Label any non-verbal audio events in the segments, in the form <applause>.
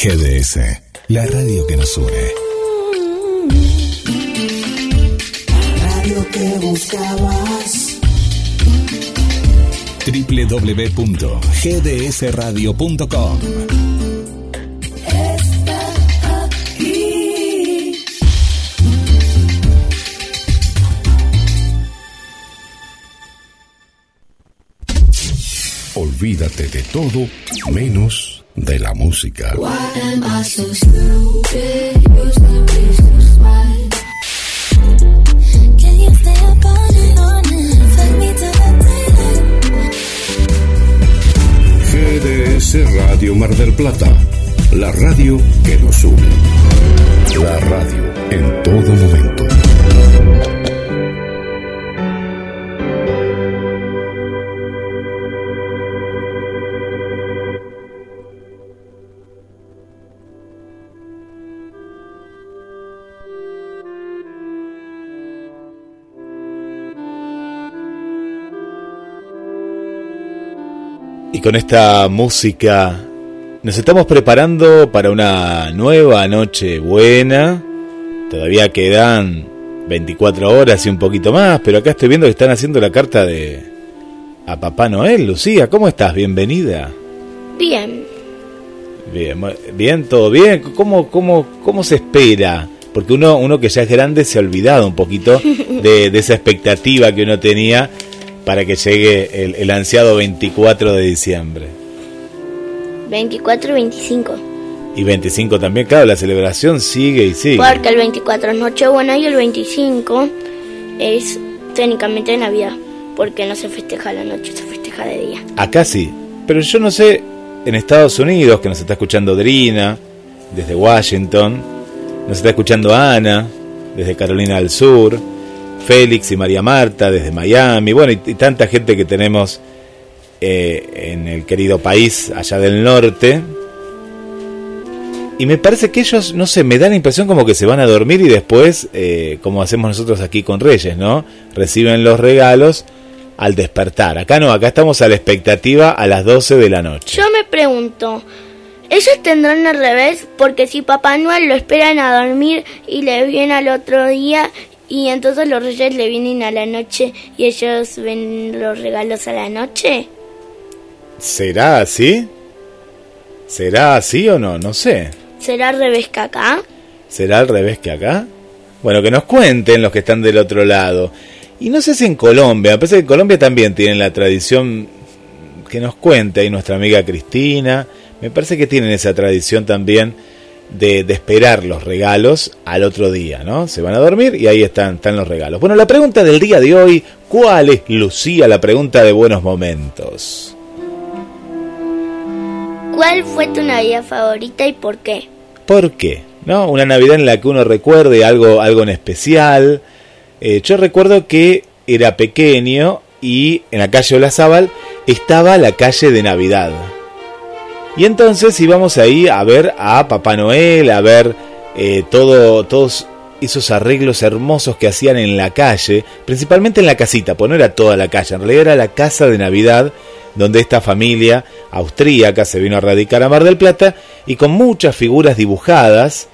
GDS, la radio que nos une. Radio que buscabas. www.gdsradio.com. Olvídate de todo menos de la música. GDS Radio Mar del Plata, la radio que nos une. La radio en todo momento. Y con esta música nos estamos preparando para una nueva noche buena. Todavía quedan 24 horas y un poquito más, pero acá estoy viendo que están haciendo la carta de a Papá Noel. Lucía, ¿cómo estás? Bienvenida. Bien, Bien, bien, todo bien. ¿Cómo, cómo, cómo se espera? Porque uno, uno que ya es grande se ha olvidado un poquito <laughs> de, de esa expectativa que uno tenía para que llegue el, el ansiado 24 de diciembre. 24 y 25. Y 25 también, claro, la celebración sigue y sigue. Porque el 24 es Nochebuena y el 25 es técnicamente Navidad. Porque no se festeja la noche, se festeja de día. Acá sí, pero yo no sé, en Estados Unidos, que nos está escuchando Drina, desde Washington, nos está escuchando Ana, desde Carolina del Sur, Félix y María Marta, desde Miami, bueno, y, tanta gente que tenemos eh, en el querido país allá del norte. Y me parece que ellos, no sé, me da la impresión como que se van a dormir y después, eh, como hacemos nosotros aquí con Reyes, ¿no? Reciben los regalos al despertar. Acá no, acá estamos a la expectativa a las 12 de la noche. Yo me pregunto, ¿ellos tendrán al revés? Porque si Papá Noel lo esperan a dormir y le viene al otro día y entonces los reyes le vienen a la noche y ellos ven los regalos a la noche. ¿Será así? ¿Será así o no? No sé. ¿Será al revés que acá? ¿Será al revés que acá? Bueno, que nos cuenten los que están del otro lado. Y no sé si en Colombia, me parece que en Colombia también tienen la tradición que nos cuente ahí nuestra amiga Cristina. Me parece que tienen esa tradición también de, de esperar los regalos al otro día, ¿no? Se van a dormir y ahí están, están los regalos. Bueno, la pregunta del día de hoy, ¿cuál es, Lucía, la pregunta de buenos momentos? ¿Cuál fue tu Navidad favorita y por qué? ¿Por qué? ¿No? Una Navidad en la que uno recuerde algo, algo en especial. Eh, yo recuerdo que era pequeño y en la calle Olazábal estaba la calle de Navidad. Y entonces íbamos ahí a ver a Papá Noel, a ver eh, todo, todos esos arreglos hermosos que hacían en la calle, principalmente en la casita, pues no era toda la calle, en realidad era la casa de Navidad donde esta familia austríaca se vino a radicar a Mar del Plata y con muchas figuras dibujadas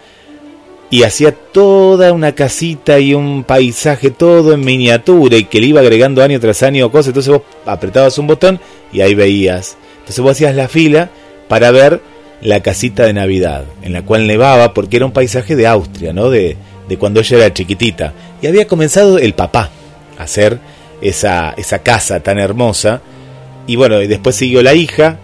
y hacía toda una casita y un paisaje todo en miniatura y que le iba agregando año tras año cosas, entonces vos apretabas un botón y ahí veías. Entonces vos hacías la fila para ver la casita de Navidad, en la cual nevaba porque era un paisaje de Austria, ¿no? De, de cuando ella era chiquitita. Y había comenzado el papá a hacer esa, esa casa tan hermosa. Y bueno, y después siguió la hija.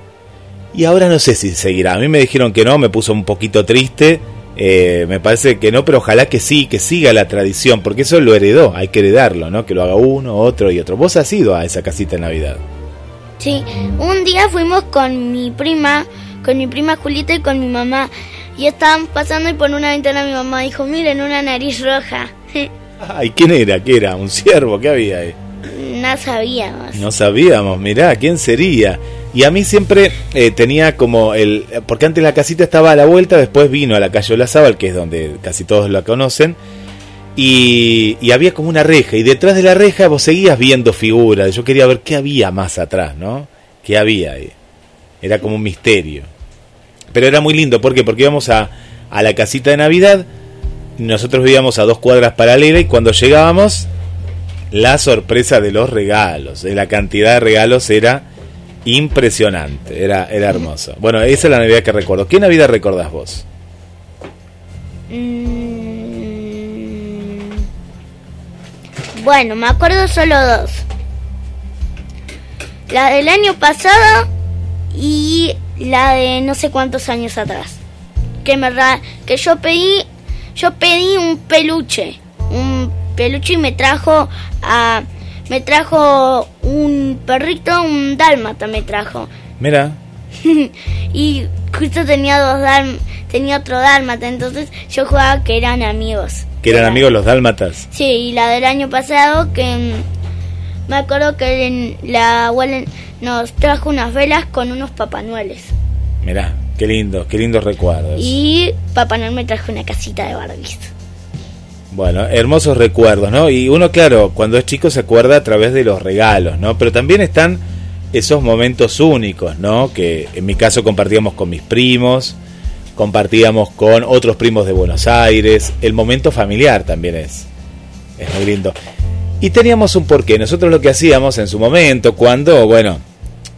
Y ahora no sé si seguirá. A mí me dijeron que no, me puso un poquito triste. Eh, me parece que no, pero ojalá que sí, que siga la tradición, porque eso lo heredó, hay que heredarlo, ¿no? Que lo haga uno, otro y otro. Vos has ido a esa casita de Navidad. Sí, un día fuimos con mi prima, con mi prima Julieta y con mi mamá. Y estaban pasando y por una ventana mi mamá dijo, miren, una nariz roja. <laughs> Ay, ¿quién era? ¿Qué era? ¿Un ciervo? ¿Qué había ahí? no sabíamos. No sabíamos, mirá, ¿quién sería? Y a mí siempre eh, tenía como el... Porque antes la casita estaba a la vuelta, después vino a la calle Olazábal, que es donde casi todos la conocen, y, había como una reja, y detrás de la reja vos seguías viendo figuras, yo quería ver qué había más atrás, ¿no? ¿Qué había ahí? Era como un misterio. Pero era muy lindo, ¿por qué? Porque íbamos a, a la casita de Navidad, nosotros vivíamos a dos cuadras paralelas y cuando llegábamos, la sorpresa de los regalos, de la cantidad de regalos era impresionante, era, era hermoso. Bueno, esa es la Navidad que recuerdo. ¿Qué Navidad recordás vos? Mm, Bueno, me acuerdo solo dos. La del año pasado y la de no sé cuántos años atrás. Que me que yo pedí yo pedí un peluche, un peluche y me trajo a me trajo un perrito, un dálmata me trajo. Mira, <laughs> y justo tenía dos dálm tenía otro dálmata, entonces yo jugaba que eran amigos. Que eran Era- amigos los dálmatas. Sí, y la del año pasado que mm, me acuerdo que la abuela nos trajo unas velas con unos papanueles. Mirá, qué lindo, qué lindos recuerdos. Y Papá Noel me trajo una casita de Barbies. Bueno, hermosos recuerdos, ¿no? Y uno, claro, cuando es chico se acuerda a través de los regalos, ¿no? Pero también están esos momentos únicos, ¿no? Que en mi caso compartíamos con mis primos, compartíamos con otros primos de Buenos Aires, el momento familiar también es, es muy lindo. Y teníamos un porqué, nosotros lo que hacíamos en su momento, cuando, bueno,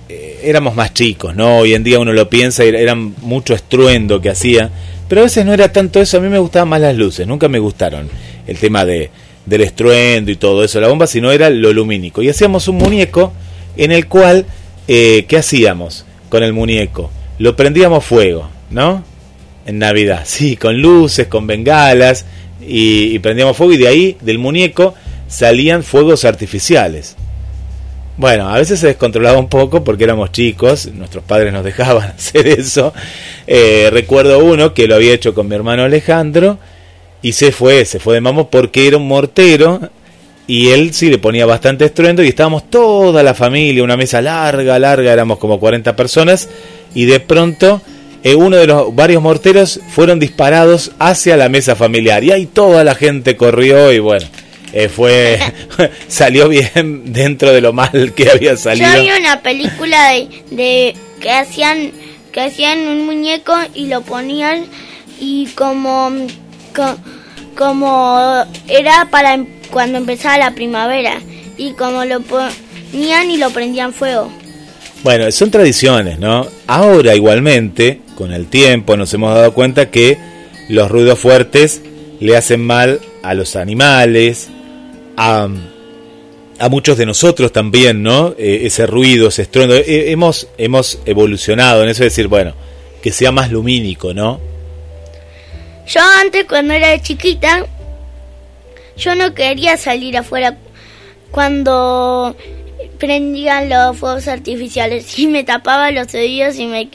eh, éramos más chicos, ¿no? Hoy en día uno lo piensa y era mucho estruendo que hacía, pero a veces no era tanto eso, a mí me gustaban más las luces, nunca me gustaron el tema de, del estruendo y todo eso, la bomba, sino era lo lumínico. Y hacíamos un muñeco en el cual, eh, ¿qué hacíamos con el muñeco? Lo prendíamos fuego, ¿no? En Navidad, sí, con luces, con bengalas, y, prendíamos fuego y de ahí, del muñeco, salían fuegos artificiales. Bueno, a veces se descontrolaba un poco porque éramos chicos, nuestros padres nos dejaban <laughs> hacer eso. Eh, recuerdo uno que lo había hecho con mi hermano Alejandro y se fue, se fue de mamo porque era un mortero y él sí le ponía bastante estruendo y estábamos toda la familia, una mesa larga, larga, éramos como 40 personas y de pronto eh, uno de los varios morteros fueron disparados hacia la mesa familiar y ahí toda la gente corrió y bueno, eh, fue <laughs> <laughs> salió bien dentro de lo mal que había salido. Yo vi una película de, de que hacían que hacían un muñeco y lo ponían y como co- como era para em- cuando empezaba la primavera y como lo ponían y lo prendían fuego. Bueno, son tradiciones, ¿no? Ahora igualmente, con el tiempo, nos hemos dado cuenta que los ruidos fuertes le hacen mal a los animales, a, a muchos de nosotros también, ¿no? Eh, ese ruido, ese estruendo. Eh, hemos, hemos evolucionado en eso de decir, bueno, que sea más lumínico, ¿no? Yo antes cuando era chiquita yo no quería salir afuera cuando prendían los fuegos artificiales y me tapaba los oídos y me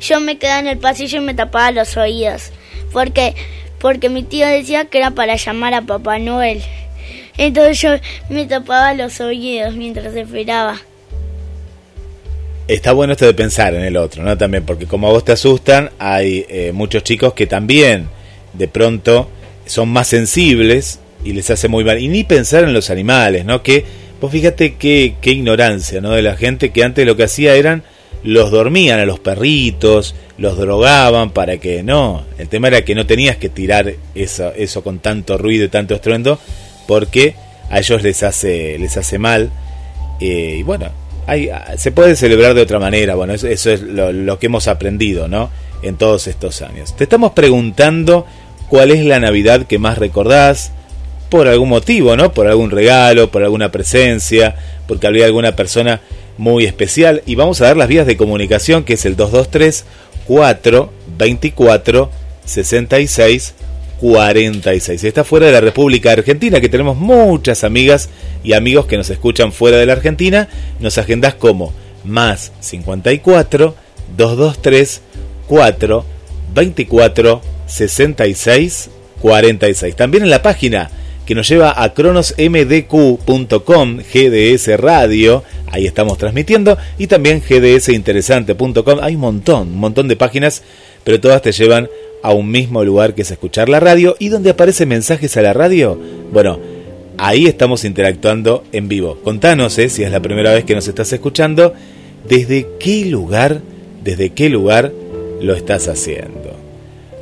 yo me quedaba en el pasillo y me tapaba los oídos porque porque mi tío decía que era para llamar a Papá Noel. Entonces yo me tapaba los oídos mientras esperaba. Está bueno esto de pensar en el otro, ¿no? También, porque como a vos te asustan, hay eh, muchos chicos que también de pronto son más sensibles y les hace muy mal. Y ni pensar en los animales, ¿no? Que vos fíjate qué, ignorancia, ¿no? De la gente que antes lo que hacía eran los dormían a los perritos, los drogaban para que no. El tema era que no tenías que tirar eso, con tanto ruido y tanto estruendo porque a ellos les hace, les hace mal. Eh, y bueno, hay, se puede celebrar de otra manera. Bueno, eso, eso es lo, lo, que hemos aprendido, ¿no? En todos estos años. Te estamos preguntando cuál es la Navidad que más recordás, por algún motivo, ¿no? Por algún regalo, por alguna presencia, porque había alguna persona muy especial. Y vamos a dar las vías de comunicación, que es el 223 424 66 46. Está fuera de la República Argentina, que tenemos muchas amigas y amigos que nos escuchan fuera de la Argentina. Nos agendas como más 54 223 4 24 66 46. También en la página que nos lleva a cronosmdq.com, GDS Radio, ahí estamos transmitiendo, y también gdsinteresante.com. Hay un montón, un montón de páginas, pero todas te llevan a un mismo lugar que es escuchar la radio y donde aparecen mensajes a la radio. Bueno, ahí estamos interactuando en vivo. Contanos, eh, si es la primera vez que nos estás escuchando, desde qué lugar, desde qué lugar lo estás haciendo.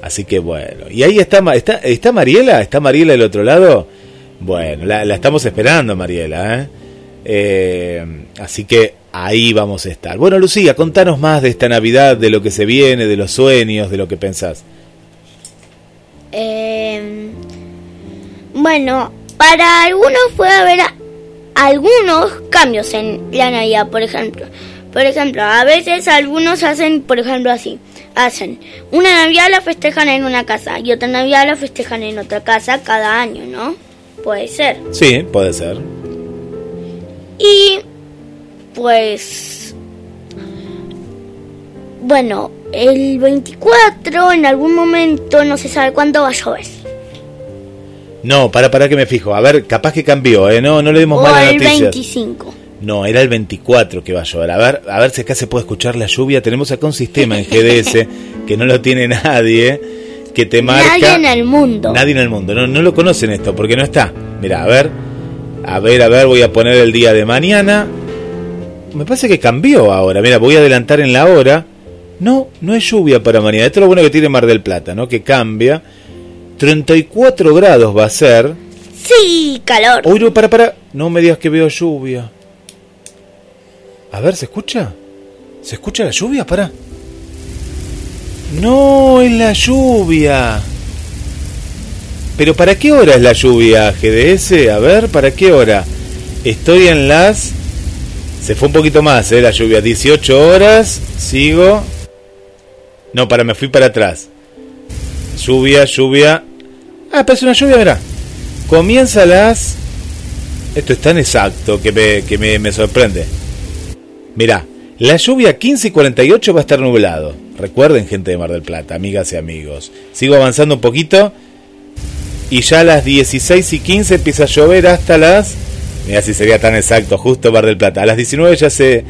Así que bueno. Y ahí está, está, está Mariela, está Mariela del otro lado. Bueno, la, estamos esperando, Mariela. ¿eh? ¿eh? así que ahí vamos a estar. Bueno, Lucía, contanos más de esta Navidad, de lo que se viene, de los sueños, de lo que pensás. Eh, bueno, para algunos puede haber algunos cambios en la Navidad, por ejemplo. Por ejemplo, a veces algunos hacen, por ejemplo, así. Hacen una Navidad la festejan en una casa y otra Navidad la festejan en otra casa cada año, ¿no? Puede ser. Sí, puede ser. Y pues... Bueno, el 24 en algún momento no se sabe cuándo va a llover. No, para, para que me fijo. A ver, capaz que cambió, ¿eh? No, no le demos mala el 25. No, era el 24 que va a llover. A ver, a ver si acá se puede escuchar la lluvia. Tenemos acá un sistema en GDS <laughs> que no lo tiene nadie, que te marca... Nadie en el mundo. Nadie en el mundo. No, no lo conocen esto porque no está. Mira, a ver, a ver, a ver, voy a poner el día de mañana. Me parece que cambió ahora. Mira, voy a adelantar en la hora. No, no es lluvia para mañana. Esto es lo bueno que tiene Mar del Plata, ¿no? Que cambia. 34 grados va a ser. Sí, calor. Uy, no, para, para. No me digas que veo lluvia. A ver, ¿se escucha? ¿Se escucha la lluvia? Para. No, es la lluvia. Pero ¿para qué hora es la lluvia, GDS? A ver, ¿para qué hora? Estoy en las... Se fue un poquito más, ¿eh? La lluvia. 18 horas. Sigo. No, para, me fui para atrás. Lluvia, lluvia. Ah, parece una lluvia, mira. Comienza las... Esto es tan exacto que me, que me, me sorprende. Mirá, la lluvia 15 y 48 va a estar nublado. Recuerden, gente de Mar del Plata, amigas y amigos. Sigo avanzando un poquito. Y ya a las 16 y 15 empieza a llover hasta las. Mira si sería tan exacto, justo Mar del Plata. A las 19 ya se,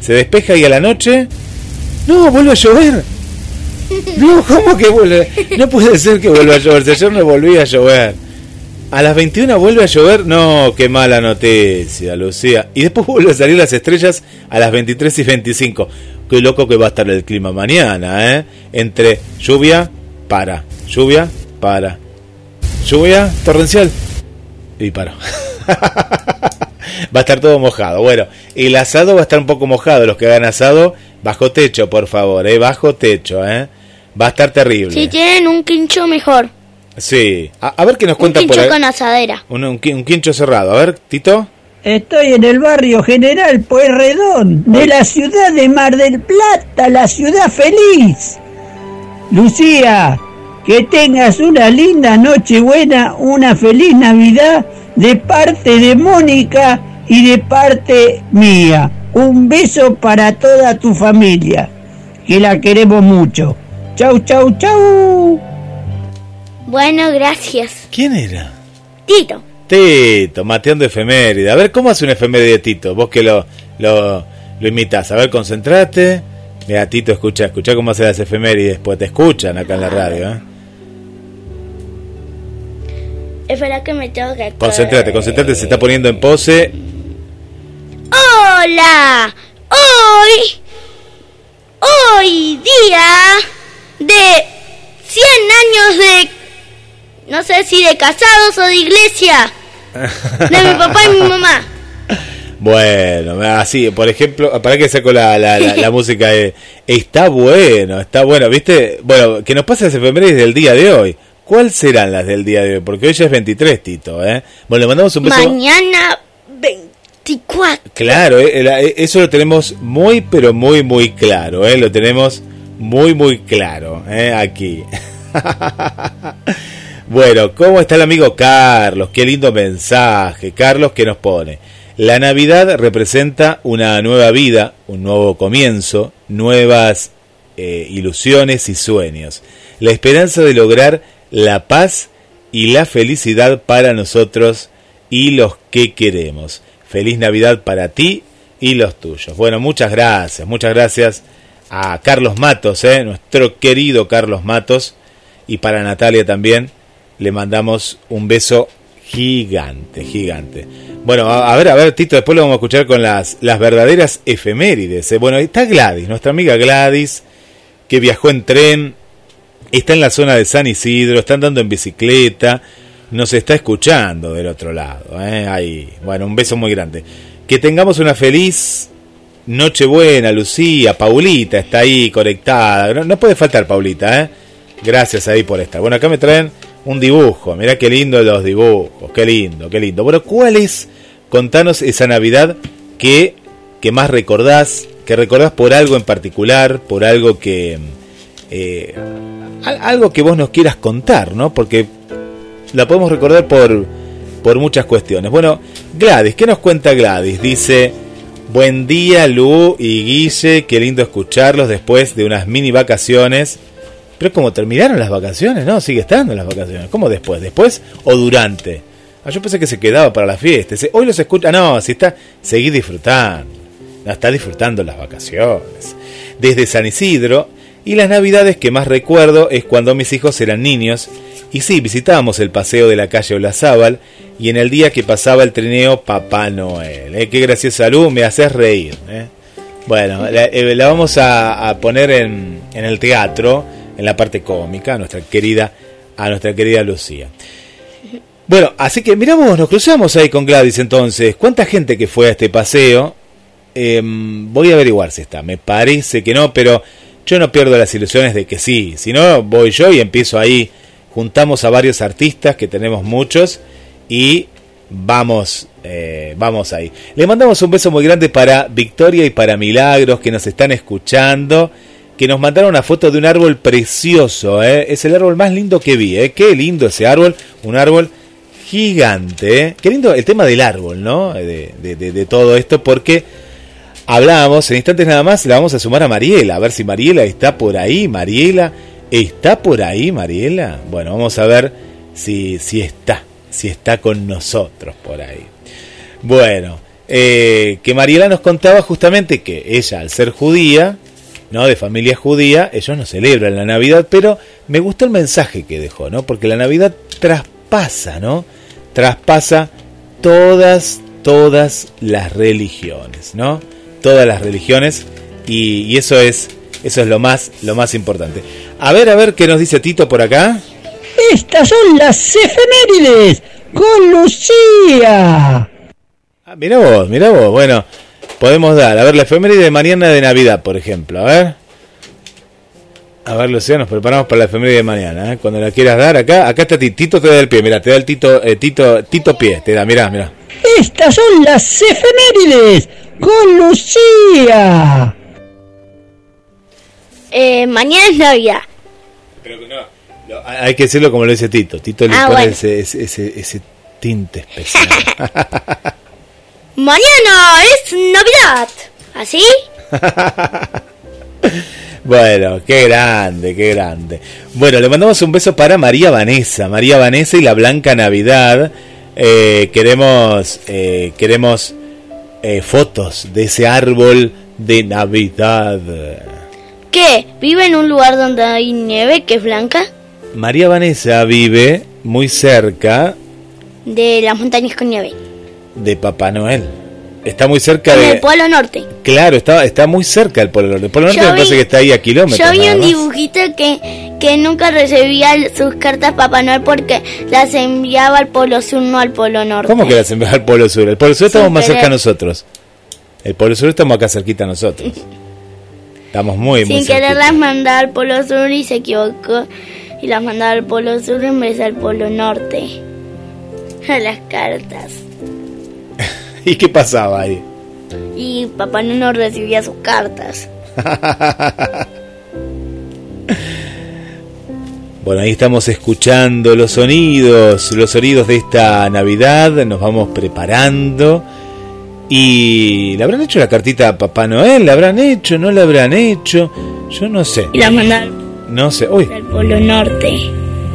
se despeja y a la noche. ¡No! ¡Vuelve a llover! <laughs> No, ¿cómo que vuelve? No puede ser que vuelva a llover. Si ayer no volvía a llover. A las 21 vuelve a llover. No, qué mala noticia, Lucía. Y después vuelve a salir las estrellas a las 23 y 25. Qué loco que va a estar el clima mañana, ¿eh? Entre lluvia, para. Lluvia, para. Lluvia, torrencial. Y para. <laughs> va a estar todo mojado. Bueno, el asado va a estar un poco mojado. Los que hagan asado, bajo techo, por favor, ¿eh? Bajo techo, ¿eh? Va a estar terrible. Si tienen un quincho, mejor. Sí. A, ver qué nos por ahí. Un quincho con asadera. Un, quincho cerrado. A ver, Tito. Estoy en el barrio General Pueyrredón, de la ciudad de Mar del Plata, la ciudad feliz. Lucía, que tengas una linda noche buena, una feliz Navidad de parte de Mónica y de parte mía. Un beso para toda tu familia, que la queremos mucho. Chau, chau, chau. Bueno, gracias. ¿Quién era? Tito. Tito, mateando efeméride. A ver, ¿cómo hace un efeméride de Tito? Vos que lo, lo, lo imitas. A ver, concentrate. Mira, Tito, escucha, escucha cómo hace las efemérides. Pues te escuchan acá en la radio, ¿eh? Espera que me tengo que... Concentrate, concentrate, se está poniendo en pose. ¡Hola! Hoy... Hoy día de 100 años de no sé si de casados o de iglesia. De mi papá y mi mamá. <laughs> Bueno, así, por ejemplo, para que saco la, la, música, está bueno, está bueno, ¿viste? Bueno, que nos pase las efemérides del día de hoy. ¿Cuáles serán las del día de hoy? Porque hoy ya es 23, Tito, ¿eh? Bueno, le mandamos un beso. Mañana 24. Claro, eh, eh, eso lo tenemos muy, pero muy, muy claro, ¿eh? Lo tenemos muy, muy claro, ¿eh? Aquí. <laughs> Bueno, ¿cómo está el amigo Carlos? Qué lindo mensaje. Carlos que nos pone. La Navidad representa una nueva vida, un nuevo comienzo, nuevas eh, ilusiones y sueños. La esperanza de lograr la paz y la felicidad para nosotros y los que queremos. Feliz Navidad para ti y los tuyos. Bueno, muchas gracias, muchas gracias a Carlos Matos, eh, nuestro querido Carlos Matos, y para Natalia también le mandamos un beso gigante, gigante. Bueno, a, ver, a ver, Tito, después lo vamos a escuchar con las, las verdaderas efemérides. ¿eh? Bueno, está Gladys, nuestra amiga Gladys, que viajó en tren, está en la zona de San Isidro, está andando en bicicleta, nos está escuchando del otro lado. ¿eh? Ahí. Bueno, un beso muy grande. Que tengamos una feliz Nochebuena, Lucía, Paulita está ahí conectada. No, puede faltar Paulita, ¿eh? Gracias ahí por estar. Bueno, acá me traen un dibujo. Mirá qué lindo los dibujos. Qué lindo, qué lindo. Bueno, ¿cuál es? Contanos esa Navidad que, que más recordás, que recordás por algo en particular, por algo que... Eh, algo que vos nos quieras contar, ¿no? Porque la podemos recordar por, por muchas cuestiones. Bueno, Gladys, ¿qué nos cuenta Gladys? Dice, buen día Lu y Guille, qué lindo escucharlos después de unas mini vacaciones. Pero como terminaron las vacaciones, ¿no? Sigue estando las vacaciones. ¿Cómo después? ¿Después o durante? Ah, yo pensé que se quedaba para la fiesta. Hoy los escucha. No, si está. Seguí disfrutando. Está disfrutando las vacaciones. Desde San Isidro. Y las navidades que más recuerdo es cuando mis hijos eran niños y sí, visitábamos el paseo de la calle Olazábal y en el día que pasaba el trineo Papá Noel. ¿eh? Qué graciosa luz, me haces reír. ¿eh? Bueno, la, eh, vamos a, poner en, en, el teatro, en la parte cómica, a nuestra querida, a nuestra querida Lucía. Bueno, así que miramos, nos cruzamos ahí con Gladys entonces. ¿Cuánta gente que fue a este paseo? Em, voy a averiguar si está. Me parece que no, pero yo no pierdo las ilusiones de que sí. Si no, voy yo y empiezo ahí juntamos a varios artistas, que tenemos muchos, y vamos, eh, vamos ahí. Le mandamos un beso muy grande para Victoria y para Milagros, que nos están escuchando, que nos mandaron una foto de un árbol precioso, ¿eh? es el árbol más lindo que vi, ¿eh? qué lindo ese árbol, un árbol gigante, ¿eh? qué lindo el tema del árbol, ¿no? De, de, de todo esto, porque hablábamos, en instantes nada más, le vamos a sumar a Mariela, a ver si Mariela está por ahí, Mariela ¿Está por ahí, Mariela? Bueno, vamos a ver si, si está, si está con nosotros por ahí. Bueno, eh, que Mariela nos contaba justamente que ella, al ser judía, ¿no? De familia judía, ellos no celebran la Navidad, pero me gustó el mensaje que dejó, ¿no? Porque la Navidad traspasa, ¿no? Traspasa todas, todas las religiones, ¿no? Todas las religiones y, y eso es, eso es lo más, lo más importante. A ver, a ver, ¿qué nos dice Tito por acá? Estas son las efemérides con Lucía. Ah, mira vos, mira vos. Bueno, podemos dar. A ver, la efeméride de mañana de Navidad, por ejemplo. A ver. A ver, Lucía, nos preparamos para la efeméride de mañana. ¿eh? Cuando la quieras dar, acá acá está Tito, te da el pie. Mira, te da el Tito, eh, Tito, Tito pie. Te da, mira, mira. Estas son las efemérides con Lucía. Eh, mañana es Navidad. Pero no, hay que decirlo como lo dice Tito. Tito le ah, pone ese, ese, ese, tinte especial. <laughs> Mañana es Navidad. ¿Así? <laughs> bueno, qué grande, qué grande. Bueno, le mandamos un beso para María Vanessa. María Vanessa y la Blanca Navidad. Eh, queremos eh, queremos eh, fotos de ese árbol de Navidad. ¿Qué? ¿Vive en un lugar donde hay nieve que es blanca? María Vanessa vive muy cerca de las montañas con nieve. De Papá Noel. Está muy cerca del Polo Norte. Claro, está, está muy cerca del Polo Norte. El Polo Norte me parece que está ahí a kilómetros. Yo vi un dibujito que, que nunca recibía sus cartas Papá Noel porque las enviaba al Polo Sur, no al Polo Norte. ¿Cómo que las enviaba al Polo Sur? El Polo Sur estamos más cerca a nosotros. El Polo Sur estamos acá cerquita a nosotros. Estamos muy, Sin querer las mandar al Polo Sur y se equivocó. Y las mandaba al Polo Sur en vez del Polo Norte. A <laughs> las cartas. ¿Y qué pasaba ahí? Y papá no nos recibía sus cartas. <laughs> bueno, ahí estamos escuchando los sonidos, los sonidos de esta Navidad. Nos vamos preparando y le habrán hecho la cartita a Papá Noel, la habrán hecho, no la habrán hecho, yo no sé. Y la mandaron. No sé, uy. Al Polo Norte.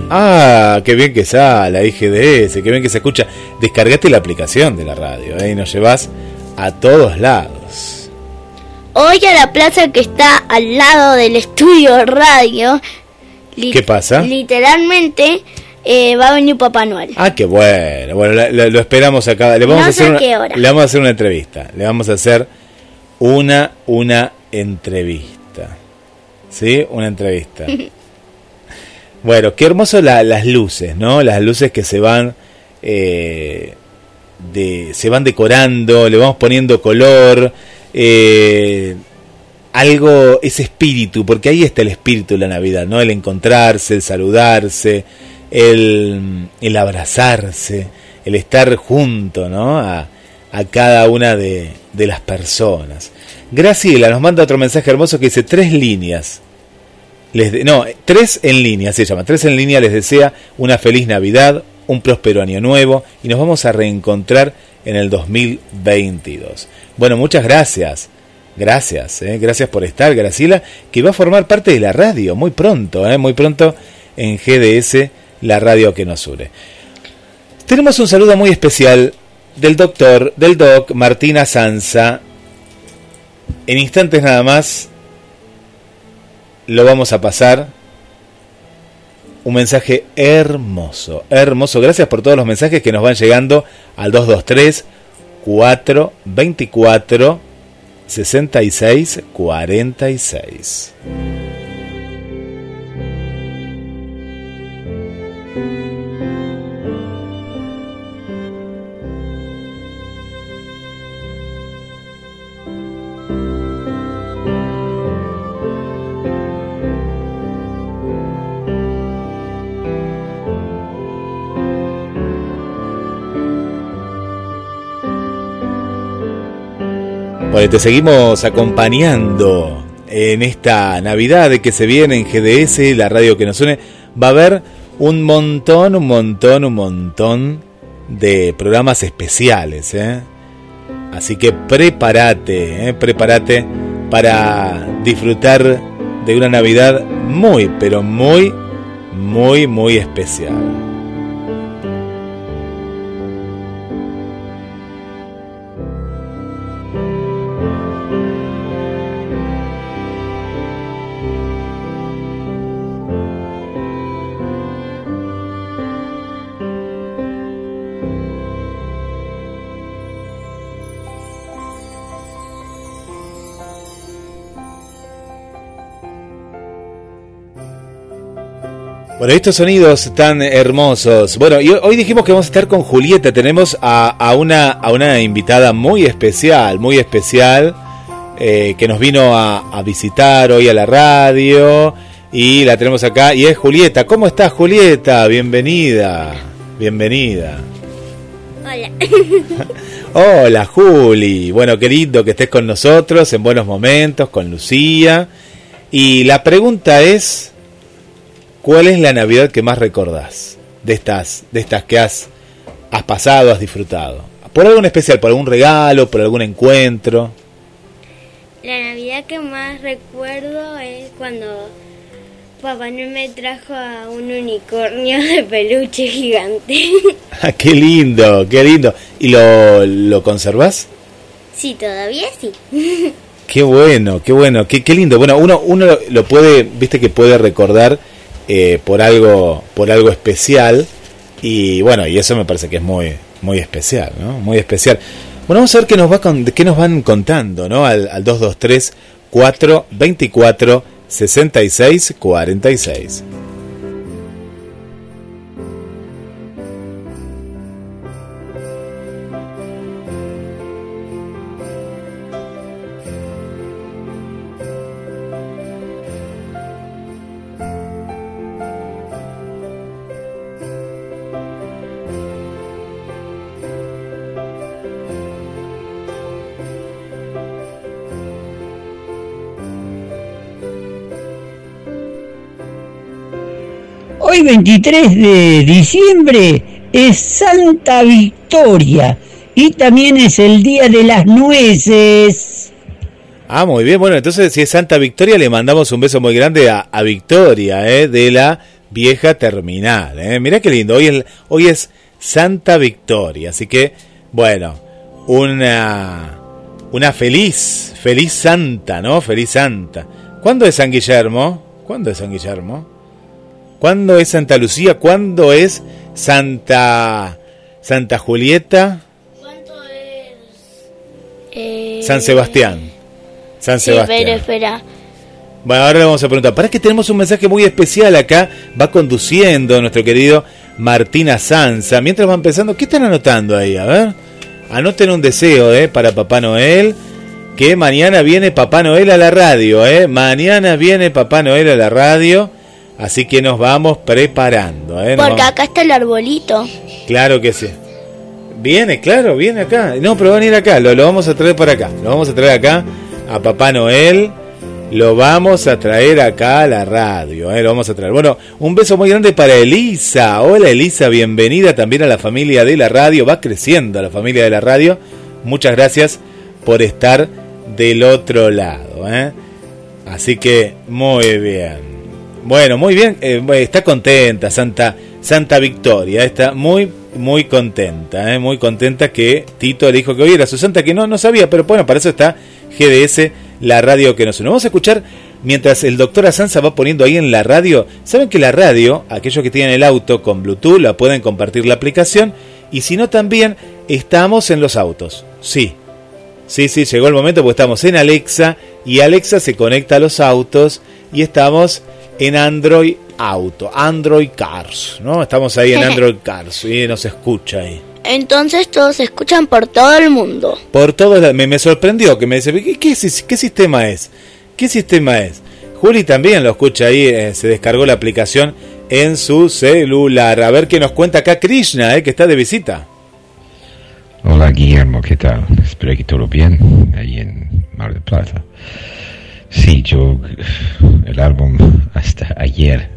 Ah, qué bien que sale, IGDS, qué bien que se escucha. Descargate la aplicación de la radio ¿eh? y nos llevas a todos lados. Hoy a la plaza que está al lado del estudio radio. ¿Qué pasa? Literalmente eh, va a venir Papá Noel. Ah, qué bueno. Bueno, lo esperamos acá. Le vamos, a hacer una, le vamos a hacer una entrevista. Le vamos a hacer una, una entrevista. ¿sí? Una entrevista. <laughs> bueno, qué hermoso las luces, ¿no? Las luces que se van, eh, de, se van decorando, le vamos poniendo color, eh, algo, ese espíritu, porque ahí está el espíritu de la Navidad, ¿no? El encontrarse, el saludarse, el, el abrazarse, el estar junto, ¿no? A, a cada una de, de las personas. Graciela nos manda otro mensaje hermoso que dice tres líneas. No, tres en línea se llama. Tres en línea les desea una feliz Navidad, un próspero año nuevo y nos vamos a reencontrar en el 2022. Bueno, muchas gracias. Gracias, eh, gracias por estar, Graciela, que va a formar parte de la radio muy pronto, eh, muy pronto en GDS, la radio que nos une. Tenemos un saludo muy especial del doctor, del doc Martina Sanza. En instantes nada más lo vamos a pasar. Un mensaje hermoso, hermoso. Gracias por todos los mensajes que nos van llegando al 223 424 66 46. Te seguimos acompañando en esta Navidad que se viene en GDS, la radio que nos une. Va a haber un montón, un montón, un montón de programas especiales. ¿eh? Así que prepárate, ¿eh? prepárate para disfrutar de una Navidad muy, pero muy, muy, muy especial. Bueno, estos sonidos tan hermosos. Bueno, y hoy dijimos que vamos a estar con Julieta. Tenemos a, una, a una invitada muy especial, muy especial, eh, que nos vino a, visitar hoy a la radio. Y la tenemos acá. Y es Julieta. ¿Cómo estás, Julieta? Bienvenida. Bienvenida. Hola. <laughs> Hola, Juli. Bueno, qué lindo que estés con nosotros en buenos momentos, con Lucía. Y la pregunta es. ¿Cuál es la Navidad que más recordás de estas, de estas que has, has pasado, has disfrutado? ¿Por algo especial? ¿Por algún regalo? ¿Por algún encuentro? La Navidad que más recuerdo es cuando papá no me trajo a un unicornio de peluche gigante. <laughs> Ah, ¡Qué lindo! ¡Qué lindo! ¿Y lo, lo conservás? Sí, todavía sí. Qué bueno, qué bueno, qué, qué lindo. Bueno, uno, uno lo puede, viste que puede recordar eh, por algo por algo especial. Y bueno y eso me parece que es muy muy especial no muy especial. Bueno vamos a ver qué nos va con, qué nos van contando no al, al 223 424 66 46 23 de diciembre es Santa Victoria y también es el Día de las Nueces. Ah, muy bien. Bueno, entonces si es Santa Victoria le mandamos un beso muy grande a, Victoria, ¿eh? de la vieja terminal. ¿eh? Mirá qué lindo. Hoy es, hoy es Santa Victoria. Así que, bueno, una, una feliz, feliz Santa, ¿no? Feliz Santa. ¿Cuándo es San Guillermo? ¿Cuándo es San Guillermo? ¿Cuándo es Santa Lucía? ¿Cuándo es Santa Santa Julieta? ¿Cuánto es? Eh, San Sebastián. San sí, Sebastián. pero espera. Bueno, ahora le vamos a preguntar. Para que tenemos un mensaje muy especial acá. Va conduciendo nuestro querido Martina Sanza. Mientras van pensando, ¿qué están anotando ahí? A ver. Anoten un deseo, ¿eh? Para Papá Noel. Que mañana viene Papá Noel a la radio, ¿eh? Mañana viene Papá Noel a la radio. Así que nos vamos preparando, ¿eh? Porque acá está el arbolito. Claro que sí. Viene, claro, viene acá. No, pero van a ir acá. Lo, lo vamos a traer para acá. Lo vamos a traer acá a Papá Noel lo vamos a traer acá a la radio, ¿eh? lo vamos a traer. Bueno, un beso muy grande para Elisa. Hola Elisa, bienvenida también a la familia de la radio. Va creciendo la familia de la radio. Muchas gracias por estar del otro lado. ¿eh? Así que muy bien. Bueno, muy bien. Eh, está contenta Santa, Santa Victoria. Está muy, muy contenta. ¿eh? Muy contenta que Tito le dijo que hoy era su santa, que no, no sabía, pero bueno, para eso está GDS la radio que nos une. Vamos a escuchar mientras el doctor Asanza va poniendo ahí en la radio. Saben que la radio, aquellos que tienen el auto con Bluetooth, la pueden compartir la aplicación. Y si no, también estamos en los autos. Sí. Sí, sí, llegó el momento porque estamos en Alexa y Alexa se conecta a los autos y estamos en Android Auto, Android Cars, ¿no? Estamos ahí en <laughs> Android Cars y nos escucha ahí. Entonces todos se escuchan por todo el mundo. Por todo me, me sorprendió que me dice, ¿qué, qué, qué sistema es? ¿Qué sistema es? Juli también lo escucha ahí, eh, se descargó la aplicación en su celular. A ver qué nos cuenta acá Krishna, eh, que está de visita. Hola Guillermo, ¿qué tal? Espero que todo bien ahí en Mar del Plata. Sí, yo el álbum hasta ayer,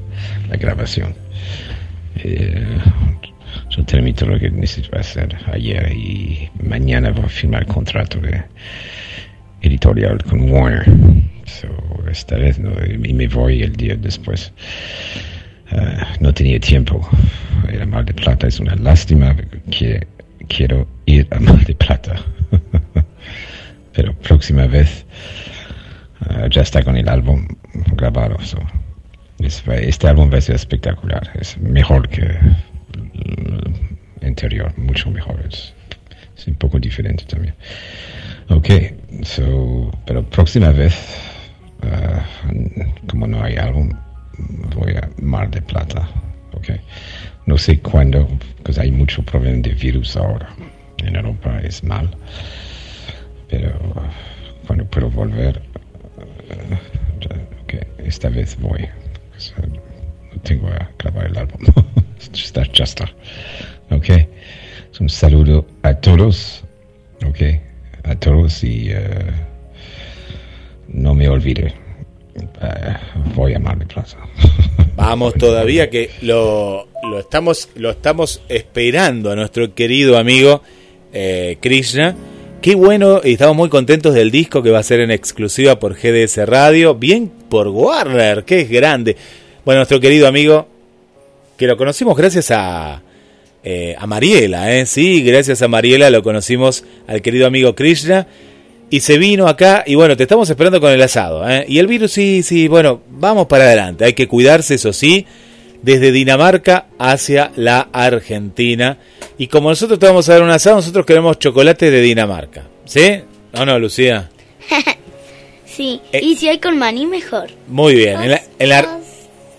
la grabación. Eh, yo termino lo que necesito hacer ayer y mañana voy a firmar el contrato de editorial con Warner. So, esta vez no, y me voy el día después. Uh, no tenía tiempo. Era Mar de Plata, es una lástima que quiero ir a Mar de Plata. <laughs> Pero próxima vez uh, ya está con el álbum grabado. So. este álbum va a ser espectacular. Es mejor que interior, mucho mejor. Es, un poco diferente también. Ok, so, pero próxima vez, uh, como no hay álbum, voy a Mar de Plata. Ok, no sé cuándo, porque hay mucho problema de virus ahora. En Europa es mal. Pero uh, cuando puedo volver, okay, esta vez voy. no tengo a grabar el álbum. <laughs> está, ya. Ok. Un saludo a todos. Ok. A todos y uh, no me olvide. Uh, voy a Mar Plaza. <laughs> Vamos todavía que lo, lo, estamos, lo estamos esperando a nuestro querido amigo eh, Krishna. Qué bueno, y estamos muy contentos del disco que va a ser en exclusiva por GDS Radio, bien por Warner, que es grande. Bueno, nuestro querido amigo, que lo conocimos gracias a, eh, a Mariela, ¿eh? Sí, gracias a Mariela lo conocimos al querido amigo Krishna. Y se vino acá y bueno, te estamos esperando con el asado. ¿eh? Y el virus, sí, sí, bueno, vamos para adelante. Hay que cuidarse, eso sí, desde Dinamarca hacia la Argentina. Y como nosotros te vamos a dar un asado, nosotros queremos chocolate de Dinamarca. ¿Sí? ¿O no, Lucía? <laughs> sí, eh, y si hay con maní, mejor. Muy bien. En la, en la,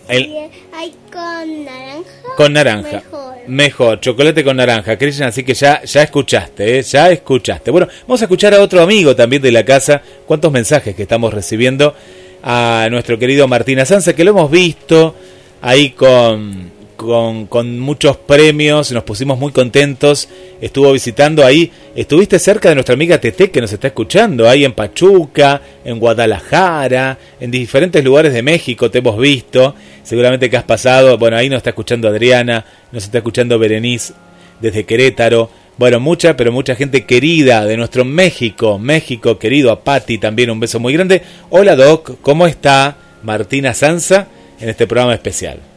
hay con naranja. Con naranja. Mejor. chocolate con naranja, Krishna, así que ya, ya escuchaste, ¿eh? ya escuchaste. Bueno, vamos a escuchar a otro amigo también de la casa. ¿Cuántos mensajes que estamos recibiendo? A nuestro querido Martina Sanza, que lo hemos visto ahí con con, con, muchos premios, nos pusimos muy contentos, estuvo visitando ahí, estuviste cerca de nuestra amiga Tete que nos está escuchando, ahí en Pachuca, en Guadalajara, en diferentes lugares de México te hemos visto, seguramente que has pasado, bueno, ahí nos está escuchando Adriana, nos está escuchando Berenice desde Querétaro, bueno, mucha, pero mucha gente querida de nuestro México, México querido, a Patti también un beso muy grande. Hola Doc, ¿cómo está Martina Sanza en este programa especial?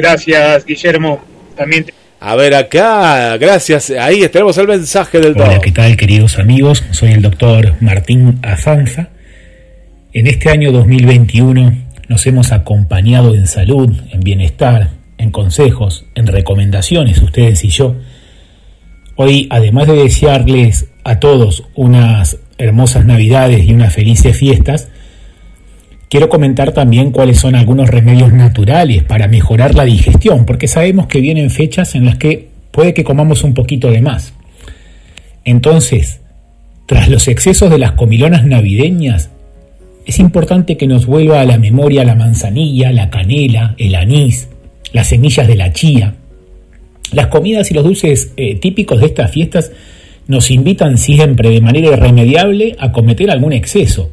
Gracias, Guillermo. También A ver acá, gracias. Ahí tenemos el mensaje del doctor. Hola, ¿qué tal, queridos amigos? Soy el doctor Martín Azanza. En este año 2021 nos hemos acompañado en salud, en bienestar, en consejos, en recomendaciones, ustedes y yo. Hoy, además de desearles a todos unas hermosas navidades y unas felices fiestas, quiero comentar también cuáles son algunos remedios naturales para mejorar la digestión, porque sabemos que vienen fechas en las que puede que comamos un poquito de más. Entonces, tras los excesos de las comilonas navideñas, es importante que nos vuelva a la memoria la manzanilla, la canela, el anís, las semillas de la chía. Las comidas y los dulces eh, típicos de estas fiestas nos invitan siempre de manera irremediable a cometer algún exceso.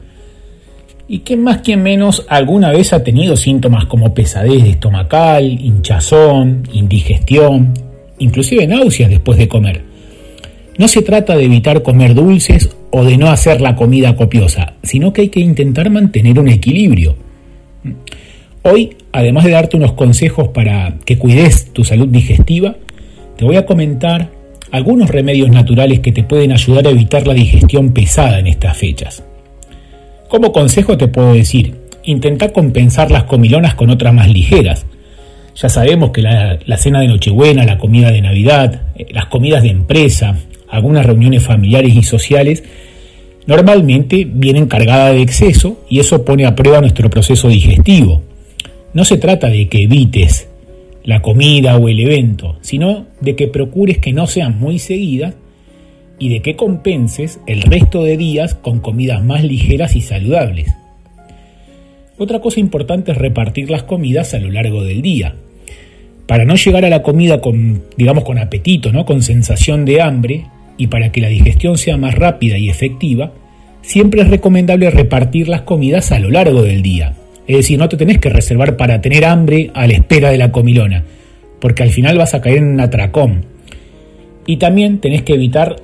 Y que más que menos alguna vez ha tenido síntomas como pesadez estomacal, hinchazón, indigestión, inclusive náuseas después de comer. No se trata de evitar comer dulces o de no hacer la comida copiosa, sino que hay que intentar mantener un equilibrio. Hoy, además de darte unos consejos para que cuides tu salud digestiva, te voy a comentar algunos remedios naturales que te pueden ayudar a evitar la digestión pesada en estas fechas. Como consejo te puedo decir, intenta compensar las comilonas con otras más ligeras. Ya sabemos que la, cena de Nochebuena, la comida de Navidad, eh, las comidas de empresa, algunas reuniones familiares y sociales, normalmente vienen cargadas de exceso y eso pone a prueba nuestro proceso digestivo. No se trata de que evites la comida o el evento, sino de que procures que no sean muy seguidas y de que compenses el resto de días con comidas más ligeras y saludables. Otra cosa importante es repartir las comidas a lo largo del día. Para no llegar a la comida con, digamos, con apetito, ¿no? con sensación de hambre, y para que la digestión sea más rápida y efectiva, siempre es recomendable repartir las comidas a lo largo del día. Es decir, no te tenés que reservar para tener hambre a la espera de la comilona, porque al final vas a caer en un atracón. Y también tenés que evitar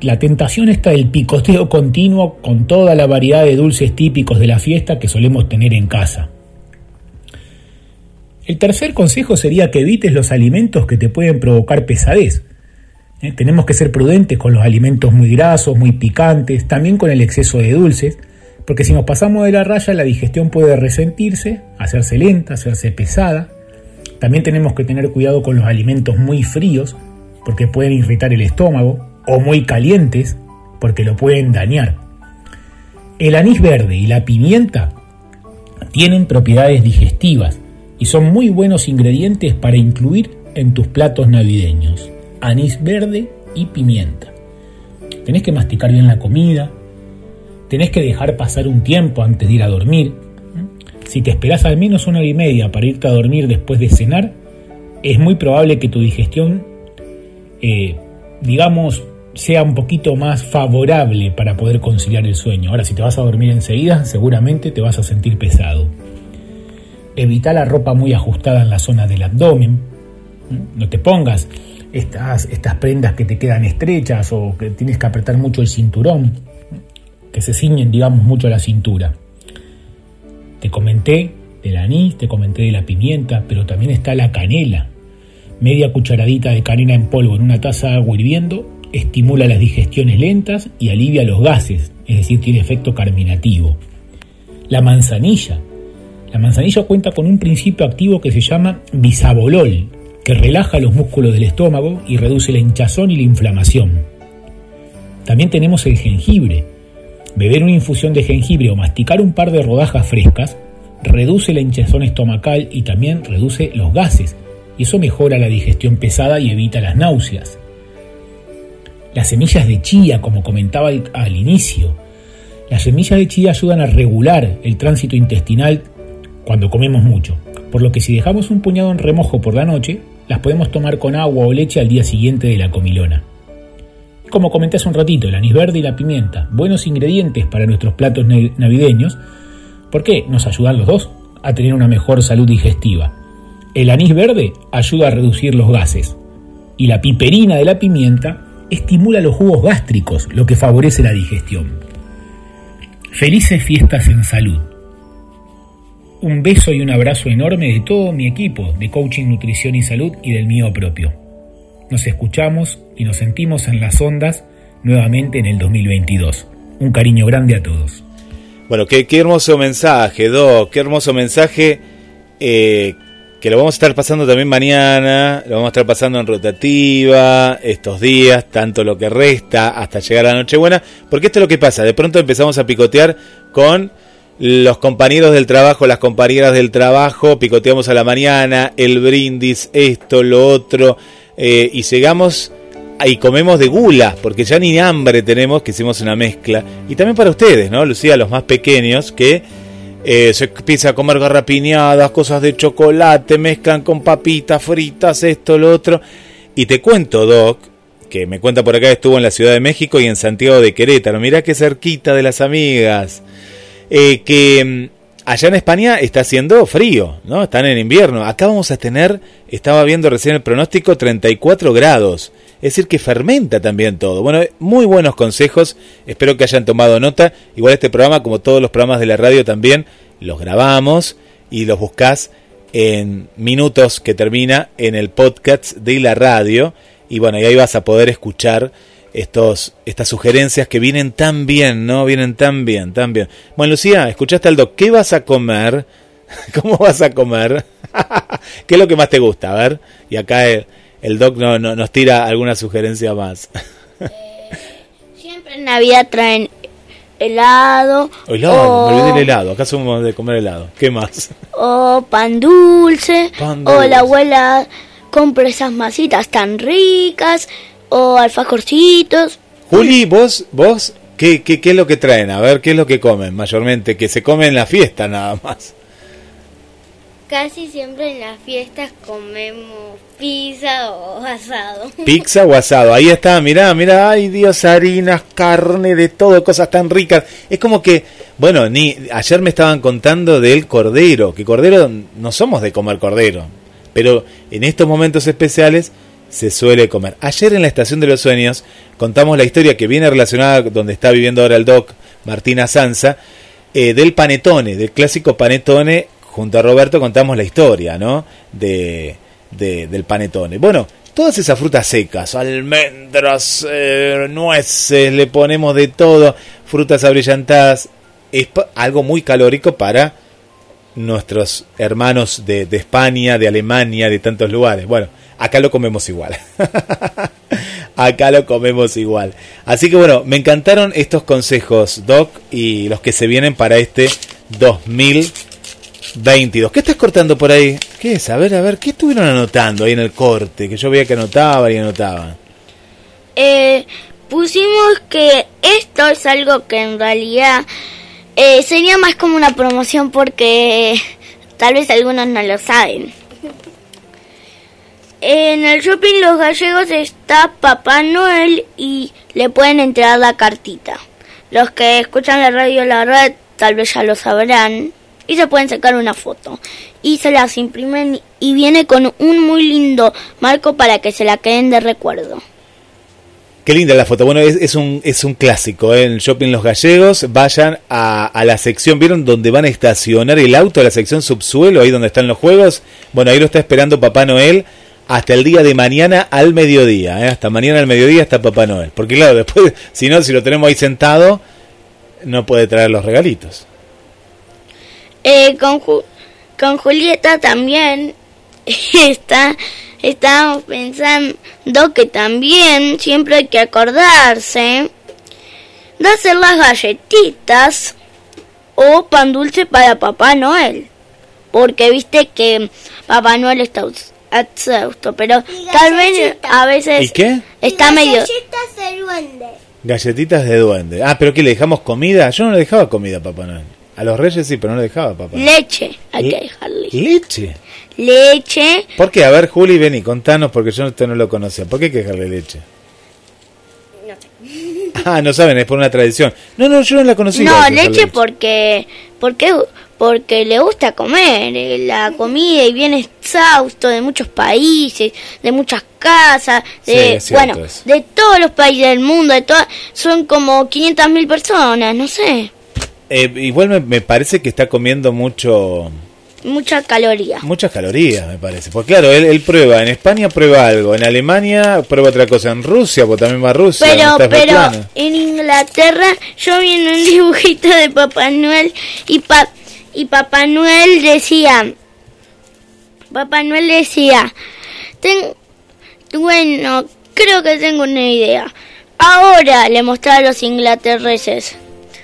la tentación esta del picoteo continuo con toda la variedad de dulces típicos de la fiesta que solemos tener en casa. El tercer consejo sería que evites los alimentos que te pueden provocar pesadez. ¿eh? Tenemos que ser prudentes con los alimentos muy grasos, muy picantes, también con el exceso de dulces, porque si nos pasamos de la raya la digestión puede resentirse, hacerse lenta, hacerse pesada. También tenemos que tener cuidado con los alimentos muy fríos, porque pueden irritar el estómago, o muy calientes, porque lo pueden dañar. El anís verde y la pimienta tienen propiedades digestivas y son muy buenos ingredientes para incluir en tus platos navideños anís verde y pimienta. Tenés que masticar bien la comida, tenés que dejar pasar un tiempo antes de ir a dormir. Si te esperás al menos una hora y media para irte a dormir después de cenar, es muy probable que tu digestión, eh, digamos, sea un poquito más favorable para poder conciliar el sueño. Ahora, si te vas a dormir enseguida, seguramente te vas a sentir pesado. Evita la ropa muy ajustada en la zona del abdomen. No te pongas estas, estas prendas que te quedan estrechas o que tienes que apretar mucho el cinturón, que se ciñen, digamos, mucho a la cintura. Te comenté del anís, te comenté de la pimienta, pero también está la canela. Media cucharadita de canela en polvo en una taza de agua hirviendo estimula las digestiones lentas y alivia los gases, es decir, tiene efecto carminativo. La manzanilla. La manzanilla cuenta con un principio activo que se llama bisabolol, que relaja los músculos del estómago y reduce la hinchazón y la inflamación. También tenemos el jengibre. Beber una infusión de jengibre o masticar un par de rodajas frescas reduce la hinchazón estomacal y también reduce los gases, y eso mejora la digestión pesada y evita las náuseas. Las semillas de chía, como comentaba al, inicio, las semillas de chía ayudan a regular el tránsito intestinal cuando comemos mucho, por lo que si dejamos un puñado en remojo por la noche, las podemos tomar con agua o leche al día siguiente de la comilona. Como comenté hace un ratito, el anís verde y la pimienta, buenos ingredientes para nuestros platos navideños, porque nos ayudan los dos a tener una mejor salud digestiva. El anís verde ayuda a reducir los gases y la piperina de la pimienta estimula los jugos gástricos, lo que favorece la digestión. Felices fiestas en salud un beso y un abrazo enorme de todo mi equipo de coaching, nutrición y salud y del mío propio. Nos escuchamos y nos sentimos en las ondas nuevamente en el 2022. Un cariño grande a todos. Bueno, qué, hermoso mensaje, Doc, qué hermoso mensaje. Eh, que lo vamos a estar pasando también mañana, lo vamos a estar pasando en rotativa estos días, tanto lo que resta hasta llegar a la Nochebuena, porque esto es lo que pasa, de pronto empezamos a picotear con los compañeros del trabajo, las compañeras del trabajo, picoteamos a la mañana, el brindis, esto, lo otro, eh, y llegamos y comemos de gula, porque ya ni hambre tenemos, que hicimos una mezcla. Y también para ustedes, ¿no? Lucía, los más pequeños, que eh, se empieza a comer garrapiñadas, cosas de chocolate, mezclan con papitas fritas, esto, lo otro. Y te cuento, Doc, que me cuenta por acá, estuvo en la Ciudad de México y en Santiago de Querétaro. Mirá qué cerquita de las amigas. Eh, que mm, allá en España está haciendo frío, ¿no? Están en invierno. Acá vamos a tener, estaba viendo recién el pronóstico, 34 grados. Es decir, que fermenta también todo. Bueno, muy buenos consejos. Espero que hayan tomado nota. Igual este programa, como todos los programas de la radio también, los grabamos y los buscás en minutos que termina en el podcast de la radio. Y bueno, y ahí vas a poder escuchar estos, estas sugerencias que vienen tan bien, ¿no? Vienen tan bien, tan bien. Bueno, Lucía, escuchaste al doc. ¿Qué vas a comer? <laughs> ¿Cómo vas a comer? <laughs> ¿Qué es lo que más te gusta? A ver. Y acá... El, el doc no, no, nos tira alguna sugerencia más. <laughs> Eh, siempre en Navidad traen helado. O helado, o, me olvidé el helado. Acá somos de comer helado. ¿Qué más? <laughs> O pan dulce. Pan dulce. O la abuela compra esas masitas tan ricas. O alfajorcitos. Juli, vos, vos, ¿qué, qué, ¿qué es lo que traen? A ver, ¿qué es lo que comen mayormente? Que se come en la fiesta nada más. Casi siempre en las fiestas comemos pizza o asado. <laughs> Pizza o asado, ahí está, mirá, mirá, ay Dios, harinas, carne, de todo, cosas tan ricas. Es como que, bueno, ni ayer me estaban contando del cordero, que cordero no somos de comer cordero, pero en estos momentos especiales se suele comer. Ayer en la Estación de los Sueños contamos la historia que viene relacionada donde está viviendo ahora el doc Martina Sanza, eh, del panetone, del clásico panetone junto a Roberto contamos la historia, ¿no? De, del panetone. Bueno, todas esas frutas secas, almendras, eh, nueces, le ponemos de todo, frutas abrillantadas, es algo muy calórico para nuestros hermanos de, de, España, de Alemania, de tantos lugares. Bueno, acá lo comemos igual. <laughs> acá lo comemos igual. Así que bueno, me encantaron estos consejos, Doc, y los que se vienen para este 2000. 22. ¿Qué estás cortando por ahí? ¿Qué es? A ver, a ver, ¿qué estuvieron anotando ahí en el corte? Que yo veía que anotaba y anotaba. Eh, pusimos que esto es algo que en realidad eh, sería más como una promoción porque tal vez algunos no lo saben. En el shopping Los Gallegos está Papá Noel y le pueden entregar la cartita. Los que escuchan la radio La Red tal vez ya lo sabrán y se pueden sacar una foto y se las imprimen y viene con un muy lindo marco para que se la queden de recuerdo. Qué linda la foto. Bueno, es, es un, es un clásico. ¿eh? En Shopping Los Gallegos, vayan a, a, la sección, ¿vieron donde van a estacionar el auto? La sección subsuelo, ahí donde están los juegos. Bueno, ahí lo está esperando Papá Noel hasta el día de mañana al mediodía. ¿eh? Hasta mañana al mediodía está Papá Noel. Porque claro, después, <laughs> si no, si lo tenemos ahí sentado, no puede traer los regalitos. Eh, con, con Julieta también <laughs> está, estábamos pensando que también siempre hay que acordarse de hacer las galletitas o pan dulce para Papá Noel. Porque viste que Papá Noel está exhausto, pero tal vez a veces ¿Y qué? está y medio... Galletitas de duende. Galletitas de duende. Ah, pero ¿qué le dejamos comida? Yo no le dejaba comida a Papá Noel. A los reyes sí, pero no le dejaba papá. Leche, hay que dejarle. ¿Leche? Leche. ¿Por qué? A ver, Juli, ven y contanos, porque yo esto no lo conocía. ¿Por qué hay que dejarle leche? No sé. <laughs> Ah, no saben, es por una tradición. No, no, yo no la conocía. No, leche, leche porque, porque, porque le gusta comer eh, la comida y viene exhausto de muchos países, de muchas casas, de, sí, bueno, eso. de todos los países del mundo, de todas, son como 500 mil personas, no sé. Eh, igual me, me, parece que está comiendo mucho... Mucha caloría. Muchas calorías, me parece. Porque claro, él, él, prueba, en España prueba algo, en Alemania prueba otra cosa, en Rusia, porque también va a Rusia. Pero, pero en Inglaterra yo vi en un <laughs> dibujito de Papá Noel y, pa, y Papá Noel decía, Papá Noel decía, "Ten- bueno, creo que tengo una idea. Ahora le mostraba a los inglaterreses.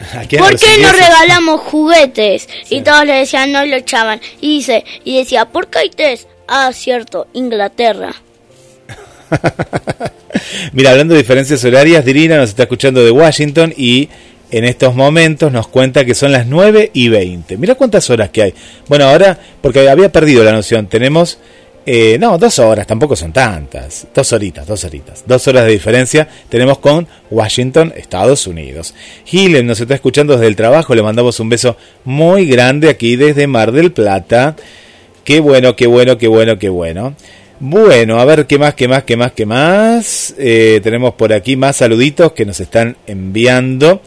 <laughs> ¿A quién? ¿A ¿Por qué no regalamos juguetes? Y todos le decían, no lo echaban. Y dice, y decía, ¿por qué hay test? Ah, cierto, Inglaterra. <laughs> Mira, hablando de diferencias horarias, Dirina nos está escuchando de Washington y en estos momentos nos cuenta que son las 9 y 20. Mira cuántas horas que hay. Bueno, ahora, porque había perdido la noción, tenemos, eh, no, dos horas, tampoco son tantas. Dos horitas, dos horitas. Dos horas de diferencia tenemos con Washington, Estados Unidos. Gilen nos está escuchando desde el trabajo, le mandamos un beso muy grande aquí desde Mar del Plata. Qué bueno, qué bueno, qué bueno, qué bueno. Bueno, a ver qué más, qué más, qué más, qué más. Eh, tenemos por aquí más saluditos que nos están enviando.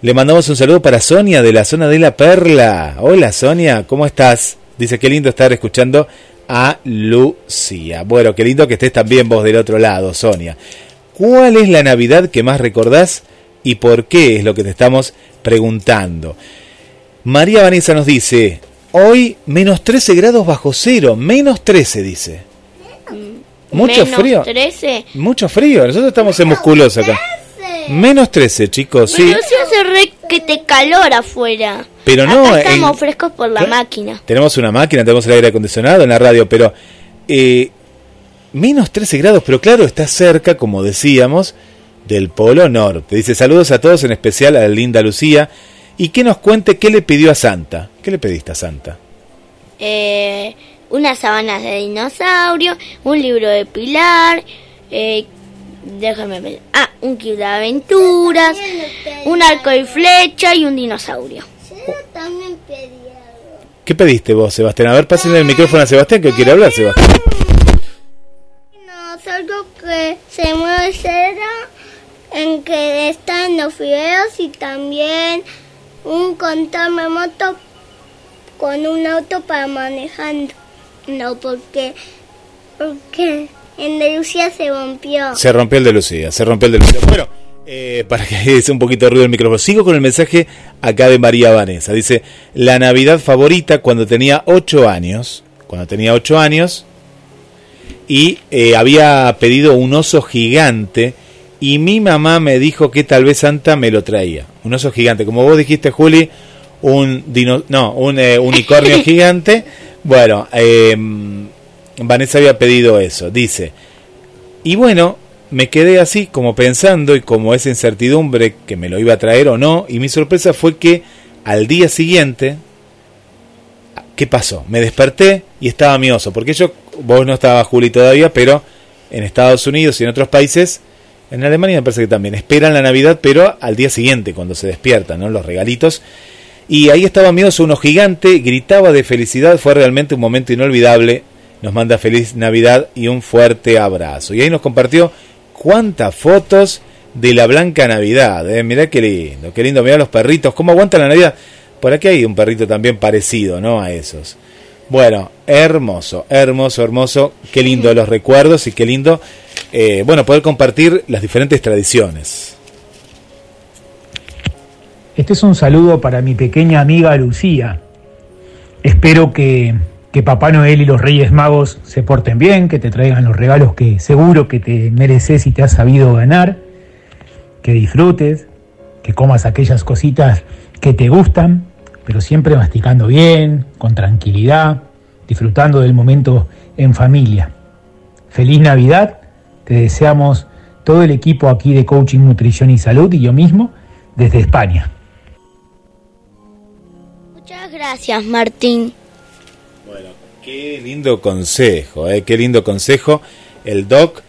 Le mandamos un saludo para Sonia de la zona de la Perla. Hola Sonia, ¿cómo estás? Dice qué lindo estar escuchando a Lucía. Bueno, qué lindo que estés también vos del otro lado, Sonia. ¿Cuál es la Navidad que más recordás y por qué es lo que te estamos preguntando? María Vanessa nos dice, hoy menos 13 grados bajo cero, menos 13 dice. Mucho Menos frío. 13. Mucho frío, nosotros estamos en musculosa acá. Menos 13, chicos, sí. Pero si hace re que te calor afuera. Pero no, Acá estamos en- frescos por la máquina. Tenemos una máquina, tenemos el aire acondicionado en la radio, pero eh, menos 13 grados, pero claro, está cerca, como decíamos, del Polo Norte. Dice saludos a todos, en especial a la linda Lucía, y que nos cuente qué le pidió a Santa. ¿Qué le pediste a Santa? Eh, unas sábanas de dinosaurio, un libro de Pilar, eh, déjame ver. Ah, un kit de aventuras, un arco y flecha y un dinosaurio. Yo también pedí algo. ¿Qué pediste vos, Sebastián? A ver, pásenle el micrófono a Sebastián, que quiere hablar, Sebastián. No, es algo que se mueve cera, en que están los fideos y también un control moto con un auto para manejando. No, porque, porque en de Lucía se rompió. Se rompió el de Lucía, se rompió el de Lucía. Bueno, eh, para que <laughs> hice un poquito de ruido el micrófono. Sigo con el mensaje acá de María Vanessa. Dice, la Navidad favorita cuando tenía 8 años. Cuando tenía 8 años. Y eh, había pedido un oso gigante. Y mi mamá me dijo que tal vez Santa me lo traía. Un oso gigante. Como vos dijiste, Juli, un dino, no, un eh, unicornio <laughs> gigante. Bueno, eh, Vanessa había pedido eso. Dice, y bueno, me quedé así como pensando y como esa incertidumbre que me lo iba a traer o no. Y mi sorpresa fue que al día siguiente, ¿qué pasó? Me desperté y estaba mi oso. Porque yo, vos no estabas Juli todavía, pero en Estados Unidos y en otros países, en Alemania me parece que también, esperan la Navidad, pero al día siguiente, cuando se despiertan, ¿no? Los regalitos. Y ahí estaba mi oso, uno gigante, gritaba de felicidad, fue realmente un momento inolvidable. Nos manda feliz Navidad y un fuerte abrazo. Y ahí nos compartió cuántas fotos de la Blanca Navidad. ¿eh? Mirá qué lindo, qué lindo. Mirá los perritos, cómo aguantan la Navidad. Por aquí hay un perrito también parecido, ¿no? A esos. Bueno, hermoso, hermoso, hermoso. Qué lindo los recuerdos y qué lindo, eh, bueno, poder compartir las diferentes tradiciones. Este es un saludo para mi pequeña amiga Lucía. Espero que, que Papá Noel y los Reyes Magos se porten bien, que te traigan los regalos que seguro que te mereces y te has sabido ganar, que disfrutes, que comas aquellas cositas que te gustan, pero siempre masticando bien, con tranquilidad, disfrutando del momento en familia. Feliz Navidad, te deseamos todo el equipo aquí de Coaching, Nutrición y Salud y yo mismo desde España. Muchas gracias, Martín. Qué lindo consejo, ¿eh? qué lindo consejo. El doc,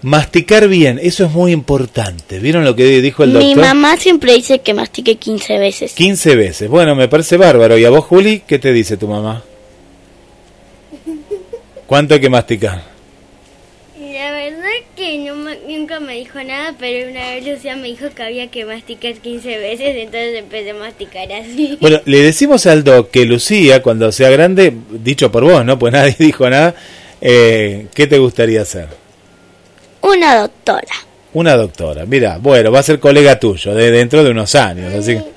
masticar bien, eso es muy importante. ¿Vieron lo que dijo el Mi doctor? mamá siempre dice que mastique 15 veces. 15 veces. Bueno, me parece bárbaro. ¿Y a vos, Juli, qué te dice tu mamá? ¿Cuánto hay que masticar? La verdad que no me- nunca me dijo nada, pero una vez Lucía me dijo que había que masticar 15 veces, entonces empecé a masticar así. Bueno, le decimos al doc que Lucía, cuando sea grande, dicho por vos, ¿no? Pues nadie <laughs> dijo nada, eh, ¿qué te gustaría hacer? Una doctora. Una doctora. Mira, bueno, va a ser colega tuyo de dentro de unos años. Así que-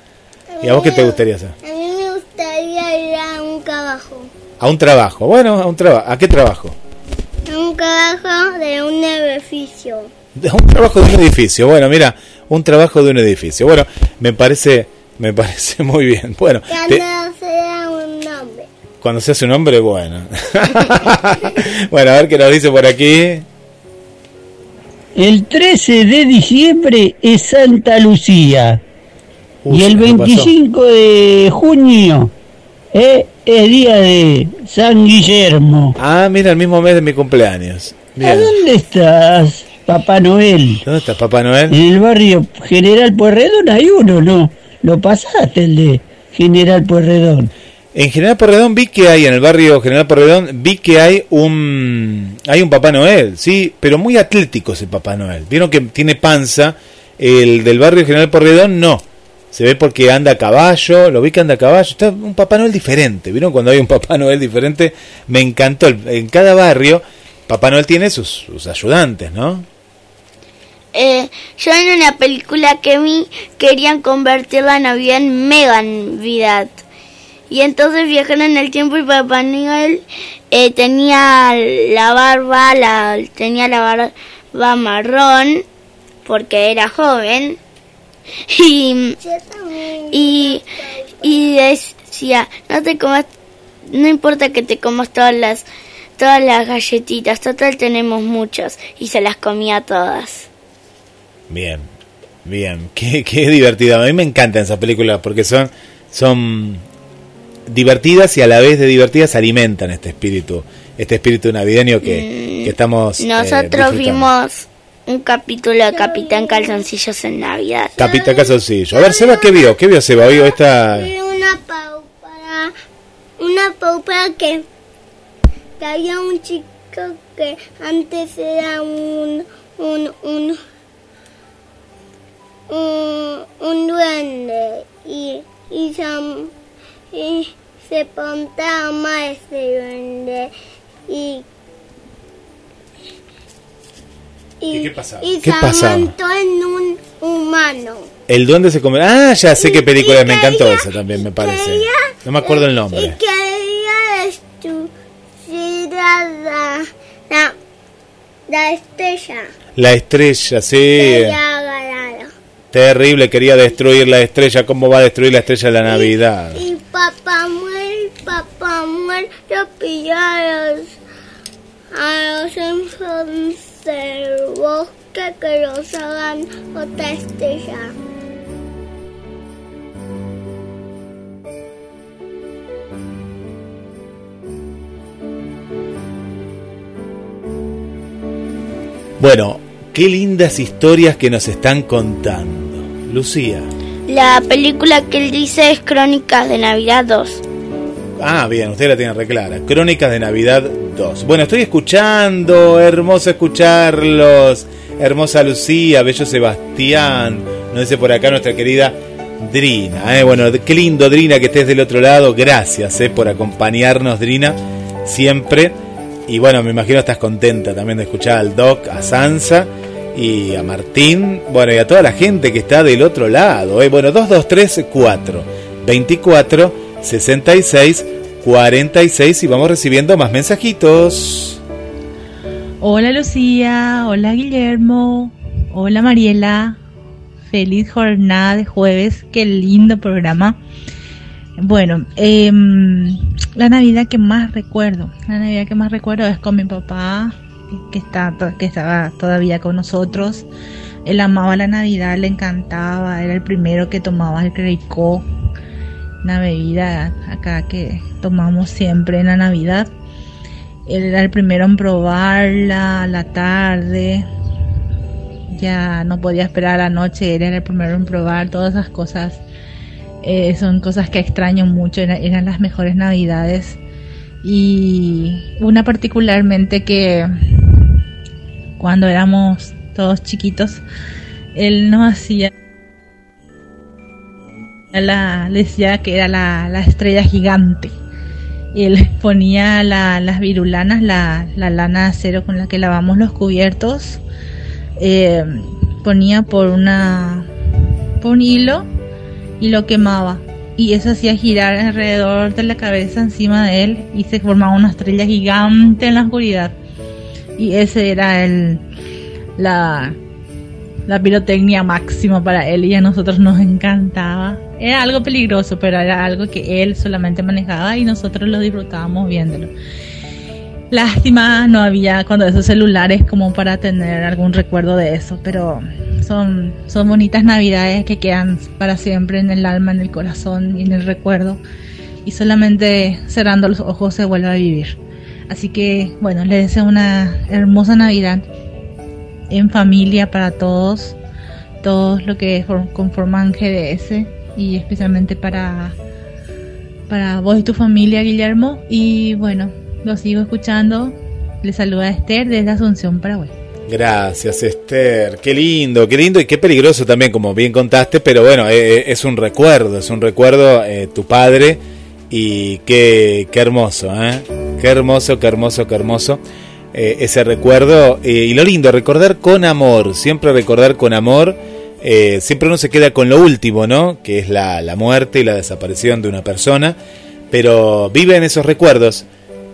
¿Y a vos qué te gustaría hacer? A mí me gustaría ir a un trabajo. A un trabajo. Bueno, a un trabajo. ¿A qué trabajo? A un trabajo de un edificio. De <laughs> un trabajo de un edificio. Bueno, mira, un trabajo de un edificio. Bueno, me parece me parece <laughs> muy bien. Bueno, cuando sea un nombre. Cuando se hace un hombre, bueno. <laughs> bueno, a ver qué nos dice por aquí. El 13 de diciembre es Santa Lucía. y el 25 de junio eh, es día de San Guillermo. Ah, mira, el mismo mes de mi cumpleaños. ¿A dónde estás, Papá Noel? ¿Dónde estás, Papá Noel? En el barrio General Puerredón hay uno, ¿no? Lo pasaste el de General Puerredón. En General Porredón vi que hay, en el barrio General Porredón, vi que hay un, hay un Papá Noel, sí, pero muy atlético ese Papá Noel. Vieron que tiene panza, el del barrio General Porredón no. Se ve porque anda a caballo, lo vi que anda a caballo, está un Papá Noel diferente. ¿Vieron cuando hay un Papá Noel diferente? Me encantó. En cada barrio, Papá Noel tiene sus, sus ayudantes, ¿no? Eh, yo en una película que vi querían convertir la Navidad en mega Navidad. Y entonces viajaron en el tiempo y Papá Noel eh, tenía la barba, la, tenía la barba marrón porque era joven. <laughs> Y, y, y decía, no te comas, no importa que te comas todas las, todas las galletitas, total tenemos muchas. Y se las comía todas. Bien, bien, <laughs> qué, qué divertido. A mí me encantan esas películas porque son, son divertidas y a la vez de divertidas alimentan este espíritu, este espíritu navideño que, que estamos. Eh, Nosotros vimos un capítulo de Capitán Calzoncillos en Navidad. Capitán Calzoncillos. A ver, Seba, ¿qué vio? ¿Qué vio Seba? ¿Vio esta...? Una paupera, una paupera que, que había un chico que antes era un, un, un, un, un duende y, y, y se pontaba ese duende y y, qué pasaba? Y ¿Qué se pasaba? montó en un humano. El duende se come. Ah, ya sé qué película, me encantó esa también, me parece. No me acuerdo el Y nombre. quería destruir la, la, la estrella. La estrella, sí. Quería ganar. Terrible, quería destruir la estrella. ¿Cómo va a destruir la estrella de la Navidad? Y papá muere, papá muere, lo pilló a los, a los enfermos del bosque que los hagan otra estrella. Bueno, qué lindas historias que nos están contando. Lucía. La película que él dice es Crónicas de Navidad 2. Ah, bien, usted la tiene reclara. Crónicas de Navidad 2. Bueno, estoy escuchando, hermoso escucharlos. Hermosa Lucía, bello Sebastián. Nos dice por acá nuestra querida Drina. ¿eh? Bueno, qué lindo, Drina, que estés del otro lado. Gracias eh, por acompañarnos, Drina, siempre. Y bueno, me imagino estás contenta también de escuchar al Doc, a Sansa y a Martín. Bueno, y a toda la gente que está del otro lado. ¿eh? Bueno, 2234 24 66 46 y vamos recibiendo más mensajitos. Hola Lucía, hola Guillermo, hola Mariela, feliz jornada de jueves, qué lindo programa. Bueno, eh, la Navidad que más recuerdo, la Navidad que más recuerdo es con mi papá, que, está, que estaba todavía con nosotros. Él amaba la Navidad, le encantaba, era el primero que tomaba el Creicó, una bebida acá que tomamos siempre en la Navidad. Él era el primero en probarla a la tarde. Ya no podía esperar a la noche, él era el primero en probar todas esas cosas. Eh, son cosas que extraño mucho, eran, eran las mejores navidades. Y una particularmente que cuando éramos todos chiquitos, él nos hacía la, decía que era la, la estrella gigante. Él ponía la, las virulanas, la, la lana de acero con la que lavamos los cubiertos, eh, ponía por una por un hilo y lo quemaba y eso hacía girar alrededor de la cabeza encima de él y se formaba una estrella gigante en la oscuridad. Y ese era el la, la pirotecnia máxima para él y a nosotros nos encantaba. Era algo peligroso, pero era algo que él solamente manejaba y nosotros lo disfrutábamos viéndolo. Lástima, no había cuando esos celulares como para tener algún recuerdo de eso, pero son, son bonitas navidades que quedan para siempre en el alma, en el corazón y en el recuerdo. Y solamente cerrando los ojos se vuelve a vivir. Así que, bueno, les deseo una hermosa Navidad en familia para todos, todos los que conforman GDS y especialmente para, para vos y tu familia, Guillermo. Y bueno, lo sigo escuchando. Les saluda Esther desde Asunción, Paraguay. Gracias, Esther. Qué lindo, qué lindo y qué peligroso también, como bien contaste, pero bueno, eh, eh, es un recuerdo, es un recuerdo eh, tu padre y qué, qué hermoso, ¿eh? Qué hermoso, qué hermoso, qué hermoso ese recuerdo y lo lindo, recordar con amor, siempre recordar con amor. siempre uno se queda con lo último, ¿no? Que es la, la muerte y la desaparición de una persona, pero vive en esos recuerdos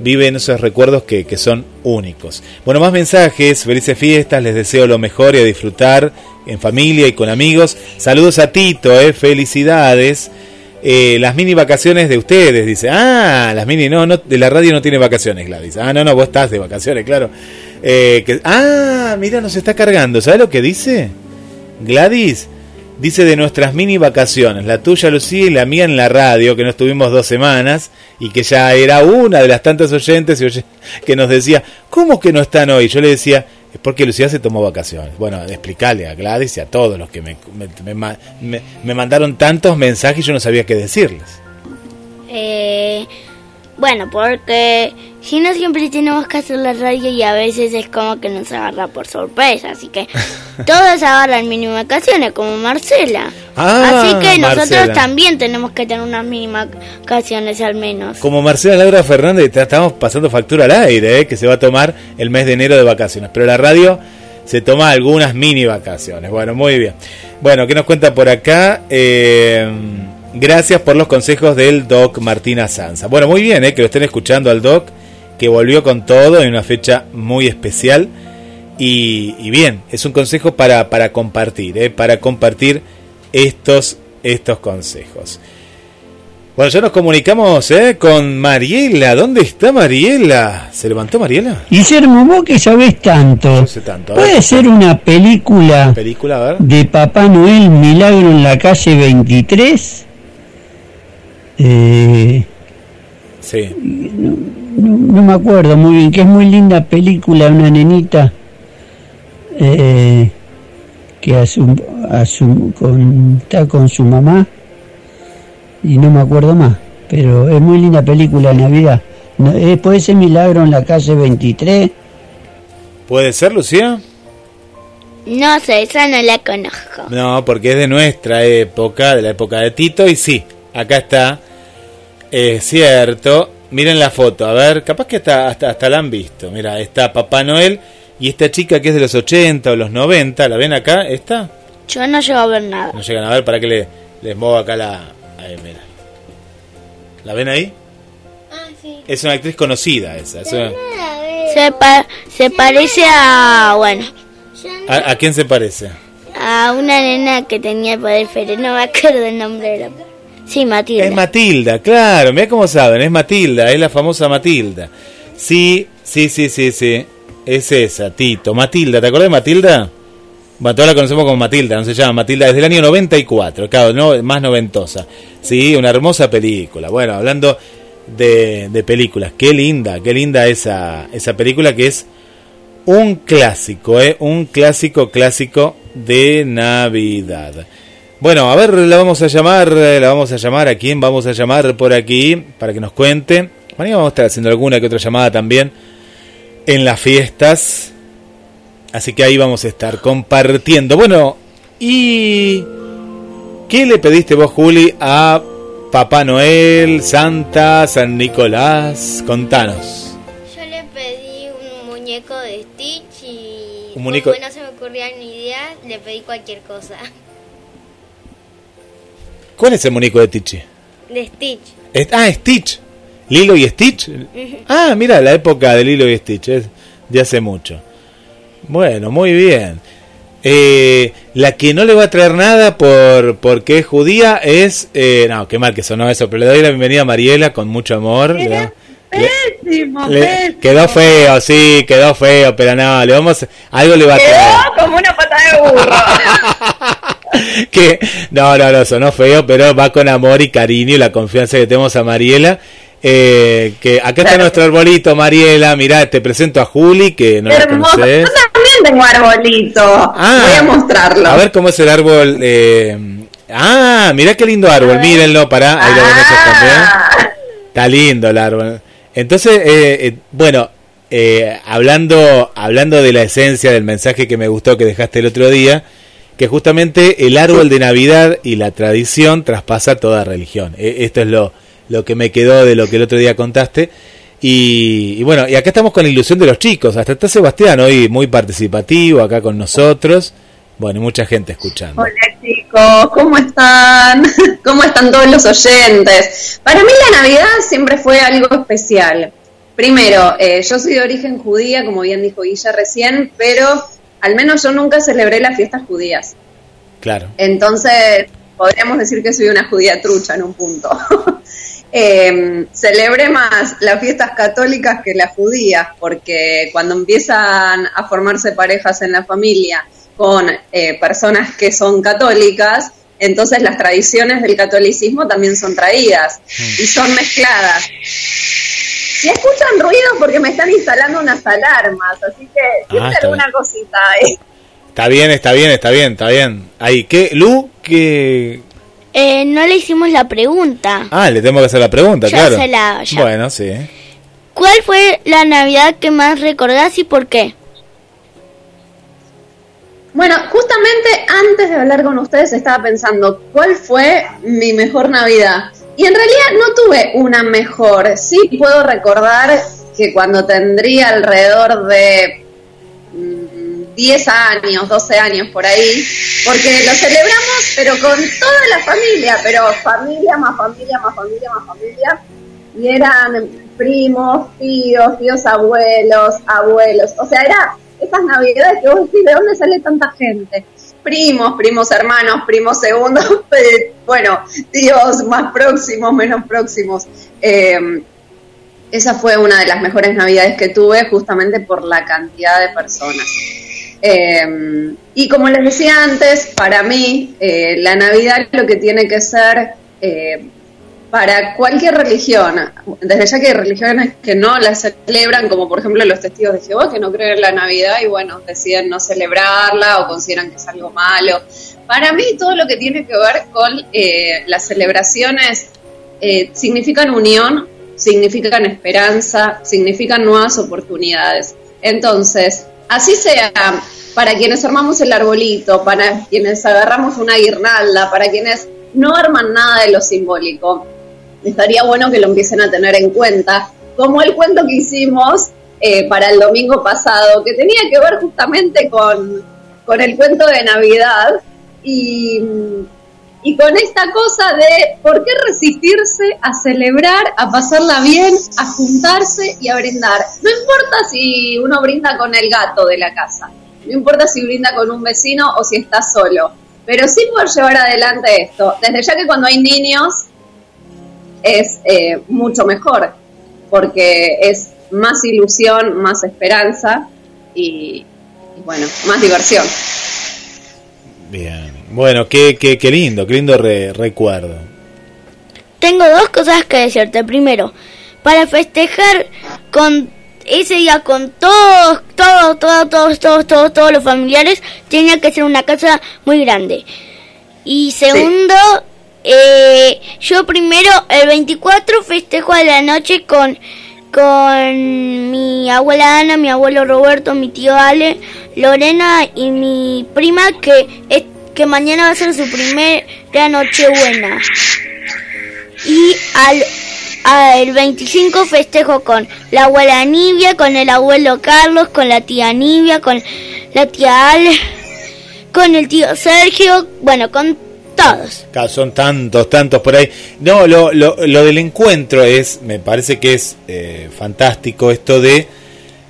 viven esos recuerdos que, que, son únicos. Bueno, más mensajes, felices fiestas, les deseo lo mejor y a disfrutar en familia y con amigos. Saludos a Tito, eh, felicidades. Eh, las mini vacaciones de ustedes, dice. Ah, las mini, no, no, de la radio no tiene vacaciones, Gladys. Ah, no, no, vos estás de vacaciones, claro. Eh, que, ah, mira, nos está cargando. ¿Sabes lo que dice? Gladys, dice de nuestras mini vacaciones, la tuya Lucía y la mía en la radio, que no estuvimos dos semanas y que ya era una de las tantas oyentes que nos decía, ¿cómo que no están hoy? Yo le decía, es porque Lucía se tomó vacaciones. Bueno, explicarle a Gladys y a todos los que me, me, me, mandaron tantos mensajes y yo no sabía qué decirles. Eh, bueno, porque si no siempre tenemos que hacer la radio y a veces es como que nos agarra por sorpresa, así que <laughs> todos agarran mini vacaciones como Marcela. Ah, así que nosotros también tenemos que tener unas mini vacaciones al menos. Como Marcela Laura Fernández, te estamos pasando factura al aire, ¿eh? que se va a tomar el mes de enero de vacaciones, pero la radio se toma algunas mini vacaciones. Bueno, muy bien. Bueno, ¿qué nos cuenta por acá? Eh, Gracias por los consejos del Doc Martina Sanza. Bueno, muy bien, eh, que lo estén escuchando al Doc, que volvió con todo en una fecha muy especial. Y, bien, es un consejo para, para compartir, eh, para compartir estos, estos consejos. Bueno, ya nos comunicamos eh, con Mariela. ¿Dónde está Mariela? ¿Se levantó Mariela? Guillermo, vos que sabés tanto. tanto. ¿Puede ser una película, película de Papá Noel Milagro en la calle 23? Eh, sí. No, me acuerdo muy bien, que es muy linda película, una nenita eh, que a su, con, está con su mamá y no me acuerdo más, pero es muy linda película de Navidad. Eh, ¿Puede ser Milagro en la calle 23? ¿Puede ser, Lucía? No sé, esa no la conozco. No, porque es de nuestra época, de la época de Tito, y sí, acá está es cierto. Miren la foto, a ver, capaz que hasta, hasta, la han visto. Mira, está Papá Noel y esta chica que es de los 80 o los 90, ¿la ven acá? ¿Esta? Yo no llego a ver nada. No llegan a ver, para que le, les muevo acá la... Ahí, mira. ¿La ven ahí? Ah, sí. Es una actriz conocida esa. Se, se parece a... bueno. ¿A, ¿A, quién se parece? A una nena que tenía poder pero no me acuerdo el nombre de la... Sí, Matilda. Es Matilda, claro, mira cómo saben, es Matilda, es la famosa Matilda. Sí, sí, sí, sí, sí. Es esa, Tito. Matilda, ¿te acuerdas de Matilda? Bueno, todos la conocemos como Matilda, no se llama Matilda, desde el año 94, claro, no, más noventosa. Sí, una hermosa película. Bueno, hablando de, películas, qué linda, qué linda esa, esa película que es un clásico, ¿eh? un clásico clásico de Navidad. Bueno, a ver, la vamos a llamar, eh, la vamos a llamar, ¿a quién vamos a llamar por aquí? Para que nos cuente. Mañana vamos a estar haciendo alguna que otra llamada también en las fiestas. Así que ahí vamos a estar compartiendo. Bueno, ¿y qué le pediste vos, Juli, a Papá Noel, Santa, San Nicolás? Contanos. Yo le pedí un muñeco de Stitch y un muñeco... como no se me ocurría ni idea, le pedí cualquier cosa. ¿Cuál es el muñeco de Tichi? De Stitch. Es- ah, Stitch. Lilo y Stitch. Ah, mira, la época de Lilo y Stitch, es de hace mucho. Bueno, muy bien. Eh, la que no le va a traer nada por porque es judía es... eh, no, qué mal que sonó eso, pero le doy la bienvenida a Mariela con mucho amor. Le Pésimo, le- pésimo. quedó feo, sí, quedó feo, pero no, le vamos... Algo le va a traer. Quedó como una pata de burro. <laughs> <laughs> que no, no, no, sonó feo, pero va con amor y cariño y la confianza que tenemos a Mariela. Eh, que acá está nuestro arbolito, Mariela. Mirá, te presento a Juli, que no la Hermoso. conoces. Yo también tengo arbolito. Voy a mostrarlo. A ver cómo es el árbol. eh, ah, mirá qué lindo árbol. Mírenlo, pará. Ahí lo ellos también. Está lindo el árbol. Entonces, eh, eh, bueno, eh, hablando, hablando de la esencia del mensaje que me gustó que dejaste el otro día, que justamente el árbol de Navidad y la tradición traspasa toda religión. Eh, esto es lo, lo que me quedó de lo que el otro día contaste. Y, y bueno, y acá estamos con la ilusión de los chicos. Hasta está Sebastián hoy muy participativo acá con nosotros. Bueno, y mucha gente escuchando. Hola chicos, ¿cómo están? <laughs> ¿Cómo están todos los oyentes? Para mí la Navidad siempre fue algo especial. Primero, eh, yo soy de origen judía, como bien dijo Guilla recién, pero al menos yo nunca celebré las fiestas judías. Claro. Entonces, podríamos decir que soy una judía trucha en un punto. <laughs> Eh, celebré más las fiestas católicas que las judías, porque cuando empiezan a formarse parejas en la familia con eh, personas que son católicas, entonces las tradiciones del catolicismo también son traídas y son mezcladas. Si escuchan ruido porque me están instalando unas alarmas, así que siempre Ah, está alguna cosita ahí. Está bien, está bien, está bien, está bien. Ahí, ¿qué? Lu, que Eh, no le hicimos la pregunta. Ah, le tengo que hacer la pregunta, Ya claro. se la hago, ya. Bueno, sí. ¿Cuál fue la Navidad que más recordás y por qué? Bueno, justamente antes de hablar con ustedes estaba pensando cuál fue mi mejor Navidad. Y en realidad no tuve una mejor. Sí puedo recordar que cuando tendría alrededor de mm, 10 años, 12 años por ahí, porque lo celebramos pero con toda la familia, pero familia más familia más familia más familia. Y eran primos, tíos, tíos abuelos, abuelos. O sea, era esas navidades que vos decís, ¿de dónde sale tanta gente? Primos, primos hermanos, primos segundos, <laughs> eh, bueno, tíos más próximos, menos próximos. Eh, esa fue una de las mejores navidades que tuve justamente por la cantidad de personas. Eh, y como les decía antes, para mí la Navidad lo que tiene que ser para cualquier religión, desde ya que hay religiones que no la celebran, como por ejemplo los testigos de Jehová, que no creen en la Navidad y bueno, deciden no celebrarla o consideran que es algo malo. Para mí todo lo que tiene que ver con eh, las celebraciones eh, significan unión, significan esperanza, significan nuevas oportunidades. Entonces, así sea para quienes armamos el arbolito, para quienes agarramos una guirnalda, para quienes no arman nada de lo simbólico, estaría bueno que lo empiecen a tener en cuenta, como el cuento que hicimos eh, para el domingo pasado, que tenía que ver justamente con, con el cuento de Navidad y, y con esta cosa de por qué resistirse a celebrar, a pasarla bien, a juntarse y a brindar. No importa si uno brinda con el gato de la casa, no importa si brinda con un vecino o si está solo, pero sí poder llevar adelante esto. Desde ya que cuando hay niños es eh, mucho mejor, porque es más ilusión, más esperanza y, y bueno, más diversión. Bien. Bueno, qué, qué, qué lindo, qué lindo re- recuerdo. Tengo dos cosas que decirte. Primero, para festejar con ese día con todos, todos, todos, todos, todos, todos, todos los familiares, tenía que ser una casa muy grande. Y segundo, eh, yo primero el 24 festejo a la noche con con mi abuela Ana, mi abuelo Roberto, mi tío Ale, Lorena y mi prima que es, que mañana va a ser su primera noche buena. Y al, al 25 festejo con la abuela Nivia, con el abuelo Carlos, con la tía Nivia, con la tía Ale, con el tío Sergio, bueno, con Son tantos, tantos por ahí. No, lo, lo, lo del encuentro es, me parece que es eh, fantástico esto de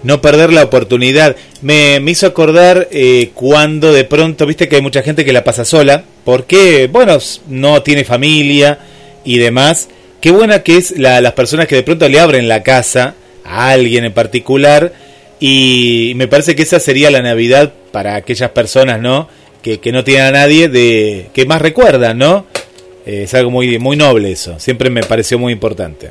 no perder la oportunidad. Me, me hizo acordar eh, cuando de pronto, viste que hay mucha gente que la pasa sola, porque, bueno, no tiene familia y demás. Qué buena que es la, las personas que de pronto le abren la casa a alguien en particular y me parece que esa sería la Navidad para aquellas personas, ¿no? Que, no tienen a nadie de que más recuerdan, ¿no? Eh, es algo muy, muy noble eso. Siempre me pareció muy importante.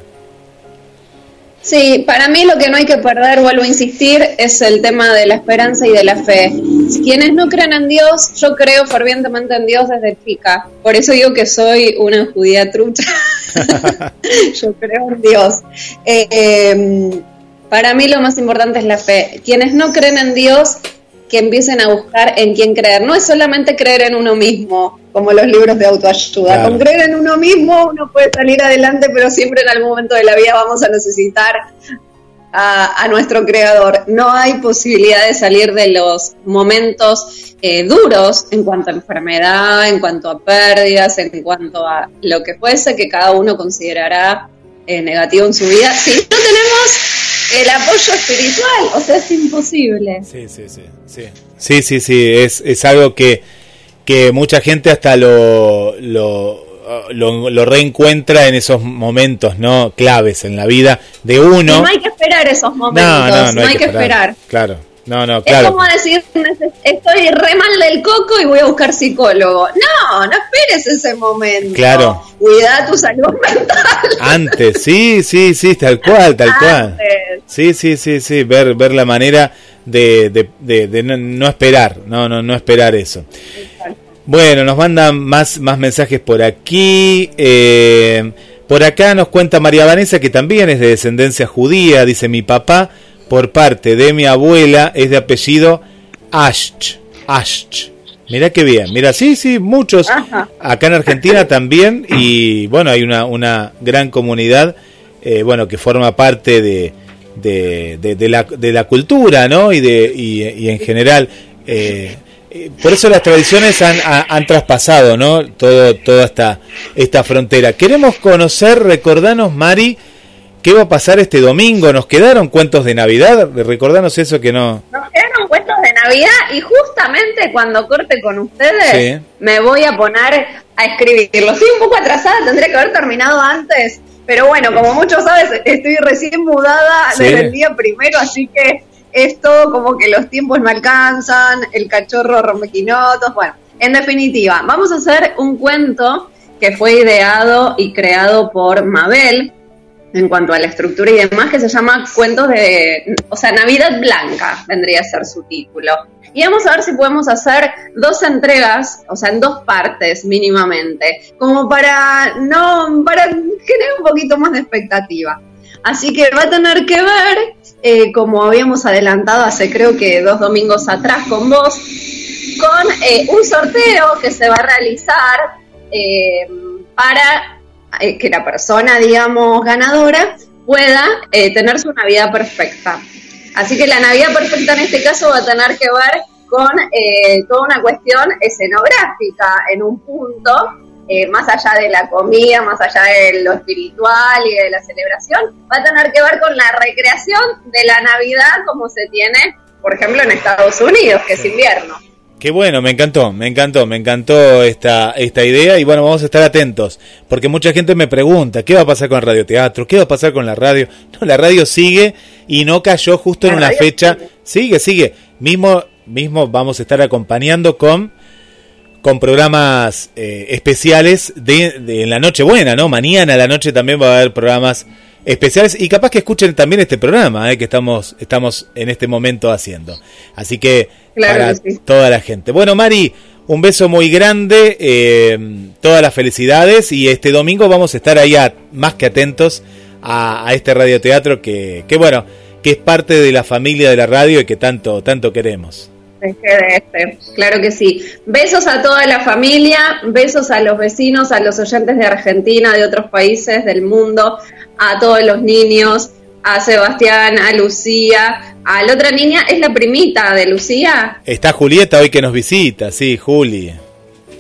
Sí, para mí lo que no hay que perder, vuelvo a insistir, es el tema de la esperanza y de la fe. Quienes no creen en Dios, yo creo fervientemente en Dios desde chica. Por eso digo que soy una judía trucha. <laughs> yo creo en Dios. Eh, eh, para mí lo más importante es la fe. Quienes no creen en Dios, que empiecen a buscar en quién creer. No es solamente creer en uno mismo, como los libros de autoayuda. Con creer en uno mismo uno puede salir adelante, pero siempre en algún momento de la vida vamos a necesitar a, nuestro creador. No hay posibilidad de salir de los momentos eh, duros en cuanto a enfermedad, en cuanto a pérdidas, en cuanto a lo que fuese que cada uno considerará eh, negativo en su vida. Si no tenemos el apoyo espiritual, o sea, es imposible. Sí, sí, sí. Sí, sí, sí, sí. Es, es algo que, que mucha gente hasta lo, lo, lo, reencuentra en esos momentos no claves en la vida de uno. No hay que esperar esos momentos, no, hay, que, esperar. Claro. No, no, claro. Es como decir, estoy re mal del coco y voy a buscar psicólogo. No, no esperes ese momento. Claro. Cuida tu salud <laughs> mental. Antes, sí, sí, sí, tal cual, tal cual. Sí, sí, sí, sí, ver, ver la manera de, de, de, no, esperar, no, no, no esperar eso. Bueno, nos mandan más, más mensajes por aquí. Eh, por acá nos cuenta María Vanessa que también es de descendencia judía, dice mi papá por parte de mi abuela es de apellido Ash. Ash. Mira qué bien, mira, sí, sí, muchos acá en Argentina <laughs> también y bueno, hay una, una gran comunidad, eh, bueno, que forma parte de, de, de, la, de la cultura, ¿no? Y, de, y, en general, eh, eh, por eso las tradiciones han, han, traspasado, ¿no? Todo, toda esta, esta frontera. Queremos conocer, recordanos, Mari, ¿Qué va a pasar este domingo? ¿Nos quedaron cuentos de Navidad? Recordanos eso que no. Nos quedaron cuentos de Navidad y justamente cuando corte con ustedes me voy a poner a escribirlo. Estoy un poco atrasada, tendría que haber terminado antes. Pero bueno, como muchos sabes, estoy recién mudada desde el día primero, así que esto como que los tiempos me alcanzan, el cachorro rompequinotos, bueno, en definitiva, vamos a hacer un cuento que fue ideado y creado por Mabel, en cuanto a la estructura y demás, que se llama Cuentos de, o sea, Navidad Blanca vendría a ser su título. Y vamos a ver si podemos hacer dos entregas, o sea, en dos partes mínimamente, como para no, para generar un poquito más de expectativa. Así que va a tener que ver, eh, como habíamos adelantado hace creo que dos domingos atrás con vos, con eh, un sorteo que se va a realizar eh, para eh, que la persona, digamos, ganadora pueda eh, tener su Navidad perfecta. Así que la Navidad perfecta en este caso va a tener que ver con eh, toda una cuestión escenográfica en un punto, más allá de la comida, más allá de lo espiritual y de la celebración, va a tener que ver con la recreación de la Navidad como se tiene, por ejemplo, en Estados Unidos, que es invierno. Qué bueno, me encantó, me encantó, me encantó esta, esta idea y bueno, vamos a estar atentos, porque mucha gente me pregunta, ¿qué va a pasar con el radioteatro? ¿Qué va a pasar con la radio? <laughs> No, la radio sigue y no cayó justo en una fecha, sigue, sigue, mismo, mismo vamos a estar acompañando con, con programas eh, especiales de, de, en la noche buena, ¿no? Mañana a la noche también va a haber programas especiales y capaz que escuchen también este programa eh, que estamos, estamos en este momento haciendo. Así que para toda la gente. Bueno, Mari, un beso muy grande, eh, todas las felicidades y este domingo vamos a estar ahí más que atentos a, este radioteatro que, que, bueno, que es parte de la familia de la radio y que tanto, tanto queremos. Este. Claro que sí. Besos a toda la familia, besos a los vecinos, a los oyentes de Argentina, de otros países del mundo, a todos los niños, a Sebastián, a Lucía, a la otra niña, es la primita de Lucía. Está Julieta hoy que nos visita, sí, Juli.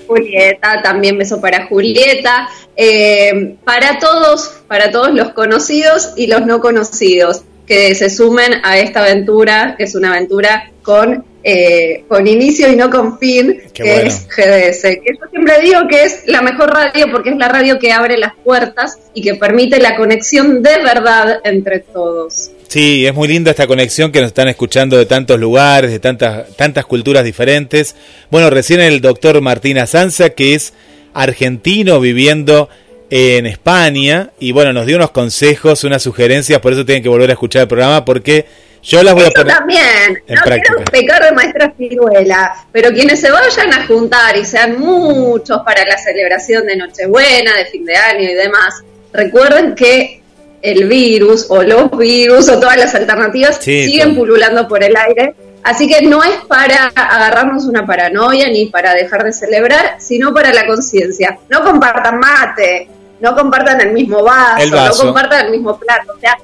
Julieta, también beso para Julieta, eh, para todos, para todos los conocidos y los no conocidos que se sumen a esta aventura, que es una aventura con, eh, con inicio y no con fin, que es GDS. Que yo siempre digo que es la mejor radio porque es la radio que abre las puertas y que permite la conexión de verdad entre todos. Sí, es muy linda esta conexión que nos están escuchando de tantos lugares, de tantas, tantas culturas diferentes. Bueno, recién el doctor Martín Sanza, que es argentino viviendo en España, y bueno, nos dio unos consejos, unas sugerencias, por eso tienen que volver a escuchar el programa, porque yo las voy a poner. también, no quiero pecar de maestra ciruela, pero quienes se vayan a juntar y sean muchos para la celebración de Nochebuena, de fin de año y demás, recuerden que el virus o los virus o todas las alternativas siguen pululando por el aire. Así que no es para agarrarnos una paranoia ni para dejar de celebrar, sino para la conciencia. No compartan mate, no compartan el mismo vaso, no compartan el mismo plato. O sea,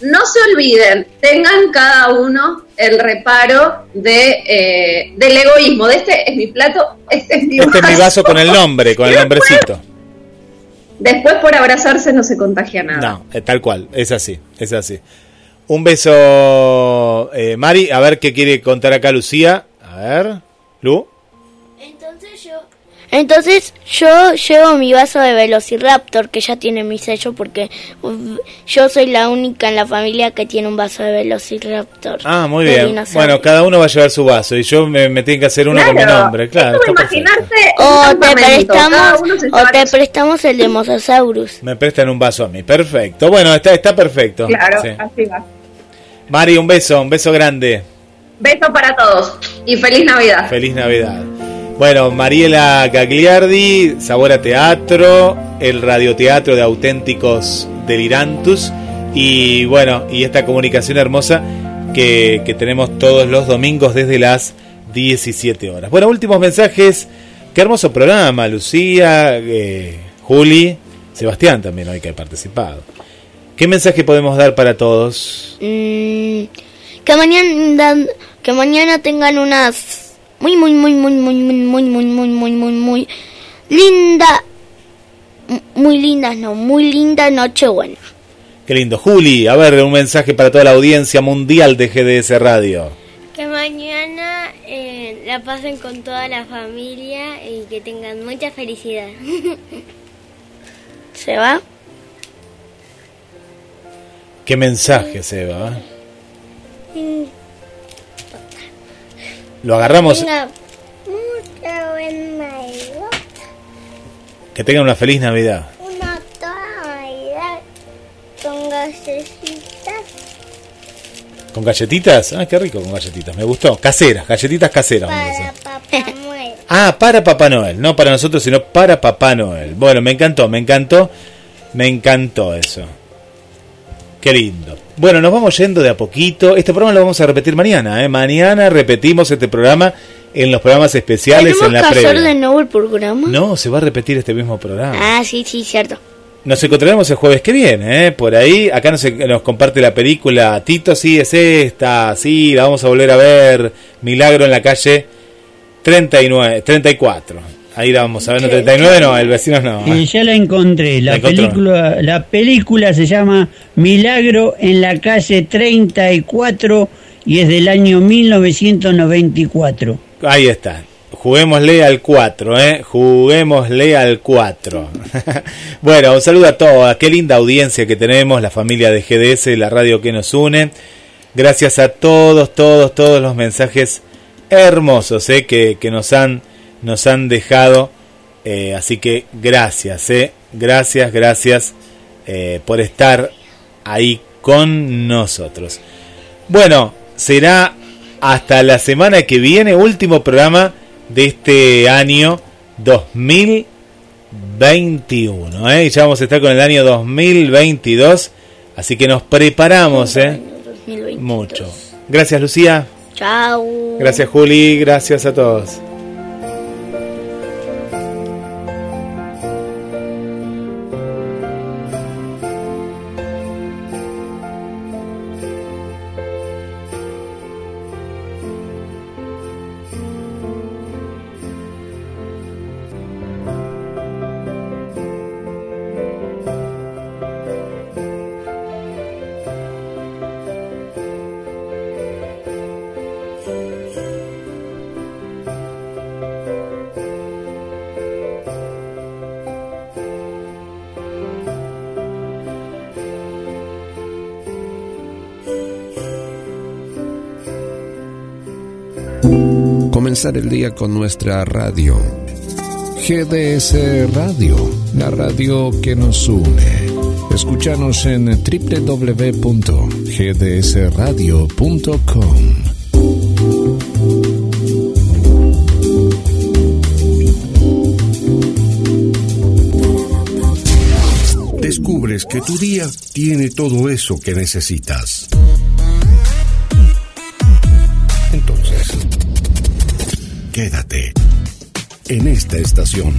no se olviden, tengan cada uno el reparo de eh, del egoísmo. De este es mi plato, este es mi este es mi vaso con el nombre, con el nombrecito. Después por abrazarse no se contagia nada. No, eh, tal cual, es así, es así. Un beso, eh, Mari. A ver qué quiere contar acá Lucía. A ver, Lu. Entonces yo llevo mi vaso de Velociraptor que ya tiene mi sello porque yo soy la única en la familia que tiene un vaso de Velociraptor. Ah, muy bien. Bueno, cada uno va a llevar su vaso y yo me, me tengo que hacer uno con mi nombre, claro. o te prestamos o te prestamos el de Mosasaurus. Me prestan un vaso a mí. Perfecto. Bueno, está está perfecto. Claro, así va. Mari, un beso, un beso grande. Beso para todos y feliz Navidad. Feliz Navidad. Bueno, Mariela Gagliardi, Sabor Teatro, el radioteatro de auténticos delirantus y bueno, y esta comunicación hermosa que, tenemos todos los domingos desde las 17 horas. Bueno, últimos mensajes. Qué hermoso programa, Lucía, eh, Juli, Sebastián también hoy que ha participado. ¿Qué mensaje podemos dar para todos? Mm, que mañana que mañana tengan unas muy, muy, muy, muy, muy, muy, muy, muy, muy, muy, muy, muy linda, muy linda, no, muy linda Nochebuena. Qué lindo. Juli, a ver, un mensaje para toda la audiencia mundial de GDS Radio. Que mañana eh, la pasen con toda la familia y que tengan mucha felicidad. ¿Se va? ¿Qué mensaje, se va? Lo agarramos. Que tengan una feliz Navidad. Una toda Navidad con galletitas. ¿Con galletitas? Ah, qué rico con galletitas. Me gustó. Caseras, galletitas caseras. Para Papá Noel. Ah, para Papá Noel. No para nosotros, sino para Papá Noel. Bueno, me encantó, me encantó. Me encantó eso. Qué lindo. Bueno, nos vamos yendo de a poquito. Este programa lo vamos a repetir mañana. ¿eh? Mañana repetimos este programa en los programas especiales en la previa. de nuevo el programa? No, se va a repetir este mismo programa. Ah, sí, sí, cierto. Nos encontraremos el jueves que viene, ¿eh? por ahí. Acá nos, nos comparte la película Tito, sí, es esta, sí, la vamos a volver a ver. Milagro en la calle 39, 34. Ahí la vamos a ver, no 39 no, el vecino no. ¿eh? ya la encontré, la, película la película se llama Milagro en la calle 34 y es del año 1994. Ahí está. Juguémosle al 4, ¿eh? Juguémosle al 4. <laughs> bueno, un saludo a todos. Qué linda audiencia que tenemos, la familia de GDS, la radio que nos une. Gracias a todos, todos, todos los mensajes hermosos ¿eh? que, que nos han nos han dejado. Eh, así que gracias, eh, gracias, gracias eh, por estar ahí con nosotros. Bueno, será hasta la semana que viene, último programa de este año 2021. ¿eh? Ya vamos a estar con el año 2022. Así que nos preparamos ¿eh? mucho. Gracias, Lucía. Chao. Gracias, Juli. Gracias a todos. Con nuestra radio. GDS Radio, la radio que nos une. Escúchanos en www.gdsradio.com. Descubres que tu día tiene todo eso que necesitas. Quédate en esta estación.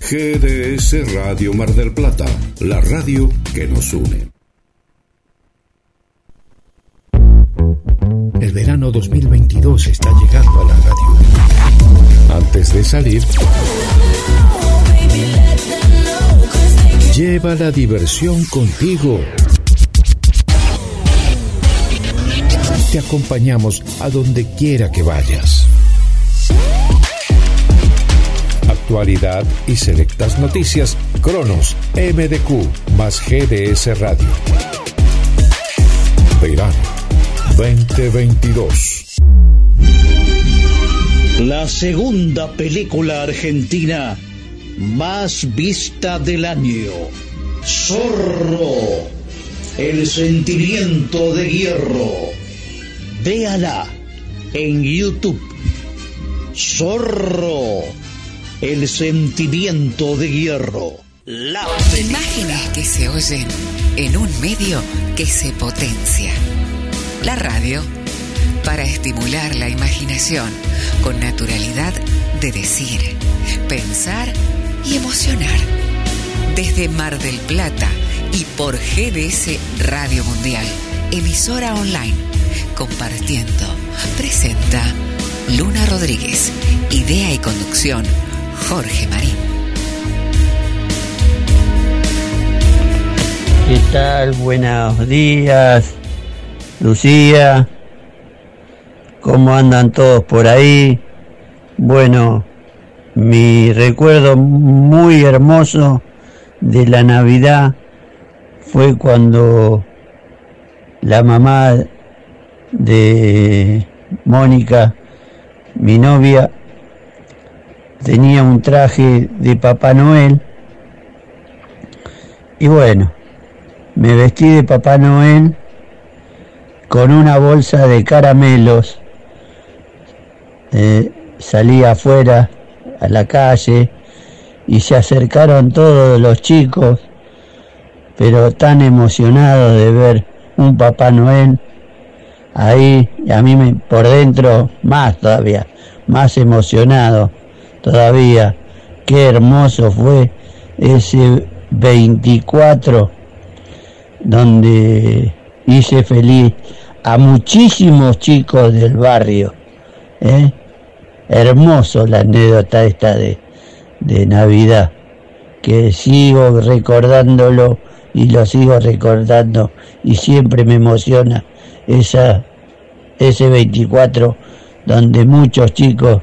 GDS Radio Mar del Plata, la radio que nos une. El verano 2022 está llegando a la radio. Antes de salir, lleva la diversión contigo. Te acompañamos a donde quiera que vayas. Actualidad y selectas noticias. Cronos, MDQ, más GDS Radio. Verano 2022. La segunda película argentina más vista del año. Zorro. El sentimiento de hierro. Véala en YouTube. Zorro. El sentimiento de hierro. La Imágenes que se oyen en un medio que se potencia. La radio para estimular la imaginación con naturalidad de decir, pensar y emocionar. Desde Mar del Plata y por GDS Radio Mundial, emisora online, compartiendo, presenta Luna Rodríguez, idea y conducción Jorge Marín. ¿Qué tal? Buenos días, Lucía. ¿Cómo andan todos por ahí? Bueno, mi recuerdo muy hermoso de la Navidad fue cuando la mamá de Mónica, mi novia, tenía un traje de Papá Noel. Y bueno, me vestí de Papá Noel con una bolsa de caramelos. Eh, salí afuera a la calle y se acercaron todos los chicos, pero tan emocionados de ver un Papá Noel ahí, y a mí me, por dentro más todavía, más emocionado todavía. Qué hermoso fue ese 24 donde hice feliz a muchísimos chicos del barrio. ¿eh? Hermoso la anécdota esta de, de Navidad, que sigo recordándolo y lo sigo recordando y siempre me emociona esa, ese 24 donde muchos chicos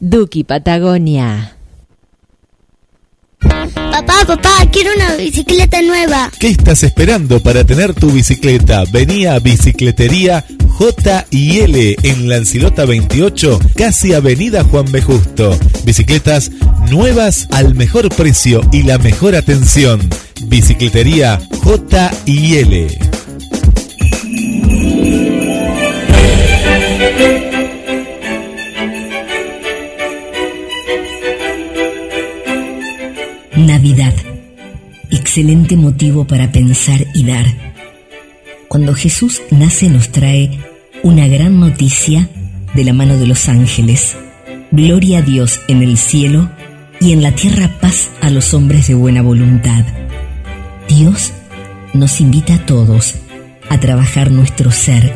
Duki Patagonia. Papá, papá, quiero una bicicleta nueva. ¿Qué estás esperando para tener tu bicicleta? Vení a Bicicletería J y L en Lancilota 28, casi Avenida Juan B. Justo. Bicicletas nuevas al mejor precio y la mejor atención. Bicicletería J y L. Navidad. Excelente motivo para pensar y dar. Cuando Jesús nace nos trae una gran noticia de la mano de los ángeles. Gloria a Dios en el cielo y en la tierra paz a los hombres de buena voluntad. Dios nos invita a todos a trabajar nuestro ser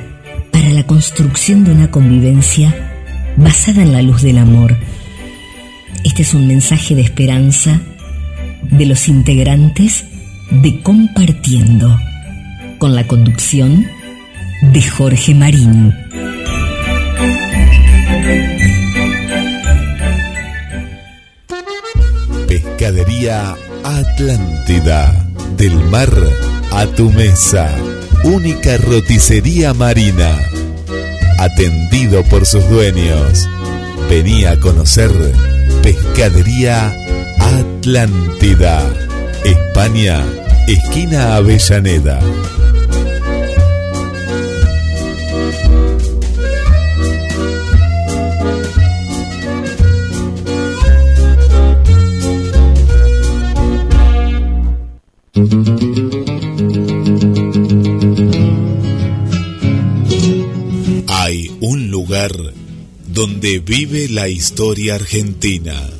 para la construcción de una convivencia basada en la luz del amor. Este es un mensaje de esperanza de los integrantes de Compartiendo, con la conducción de Jorge Marín. Pescadería Atlántida. Del mar a tu mesa. Única roticería marina. Atendido por sus dueños. Venía a conocer Pescadería Atlántida. España, esquina Avellaneda. Hay un lugar donde vive la historia argentina.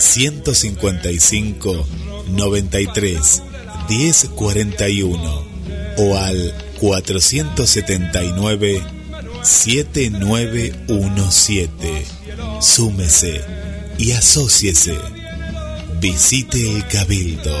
155 93 1041 o al 479 7917. Súmese y asóciese. Visite el Cabildo.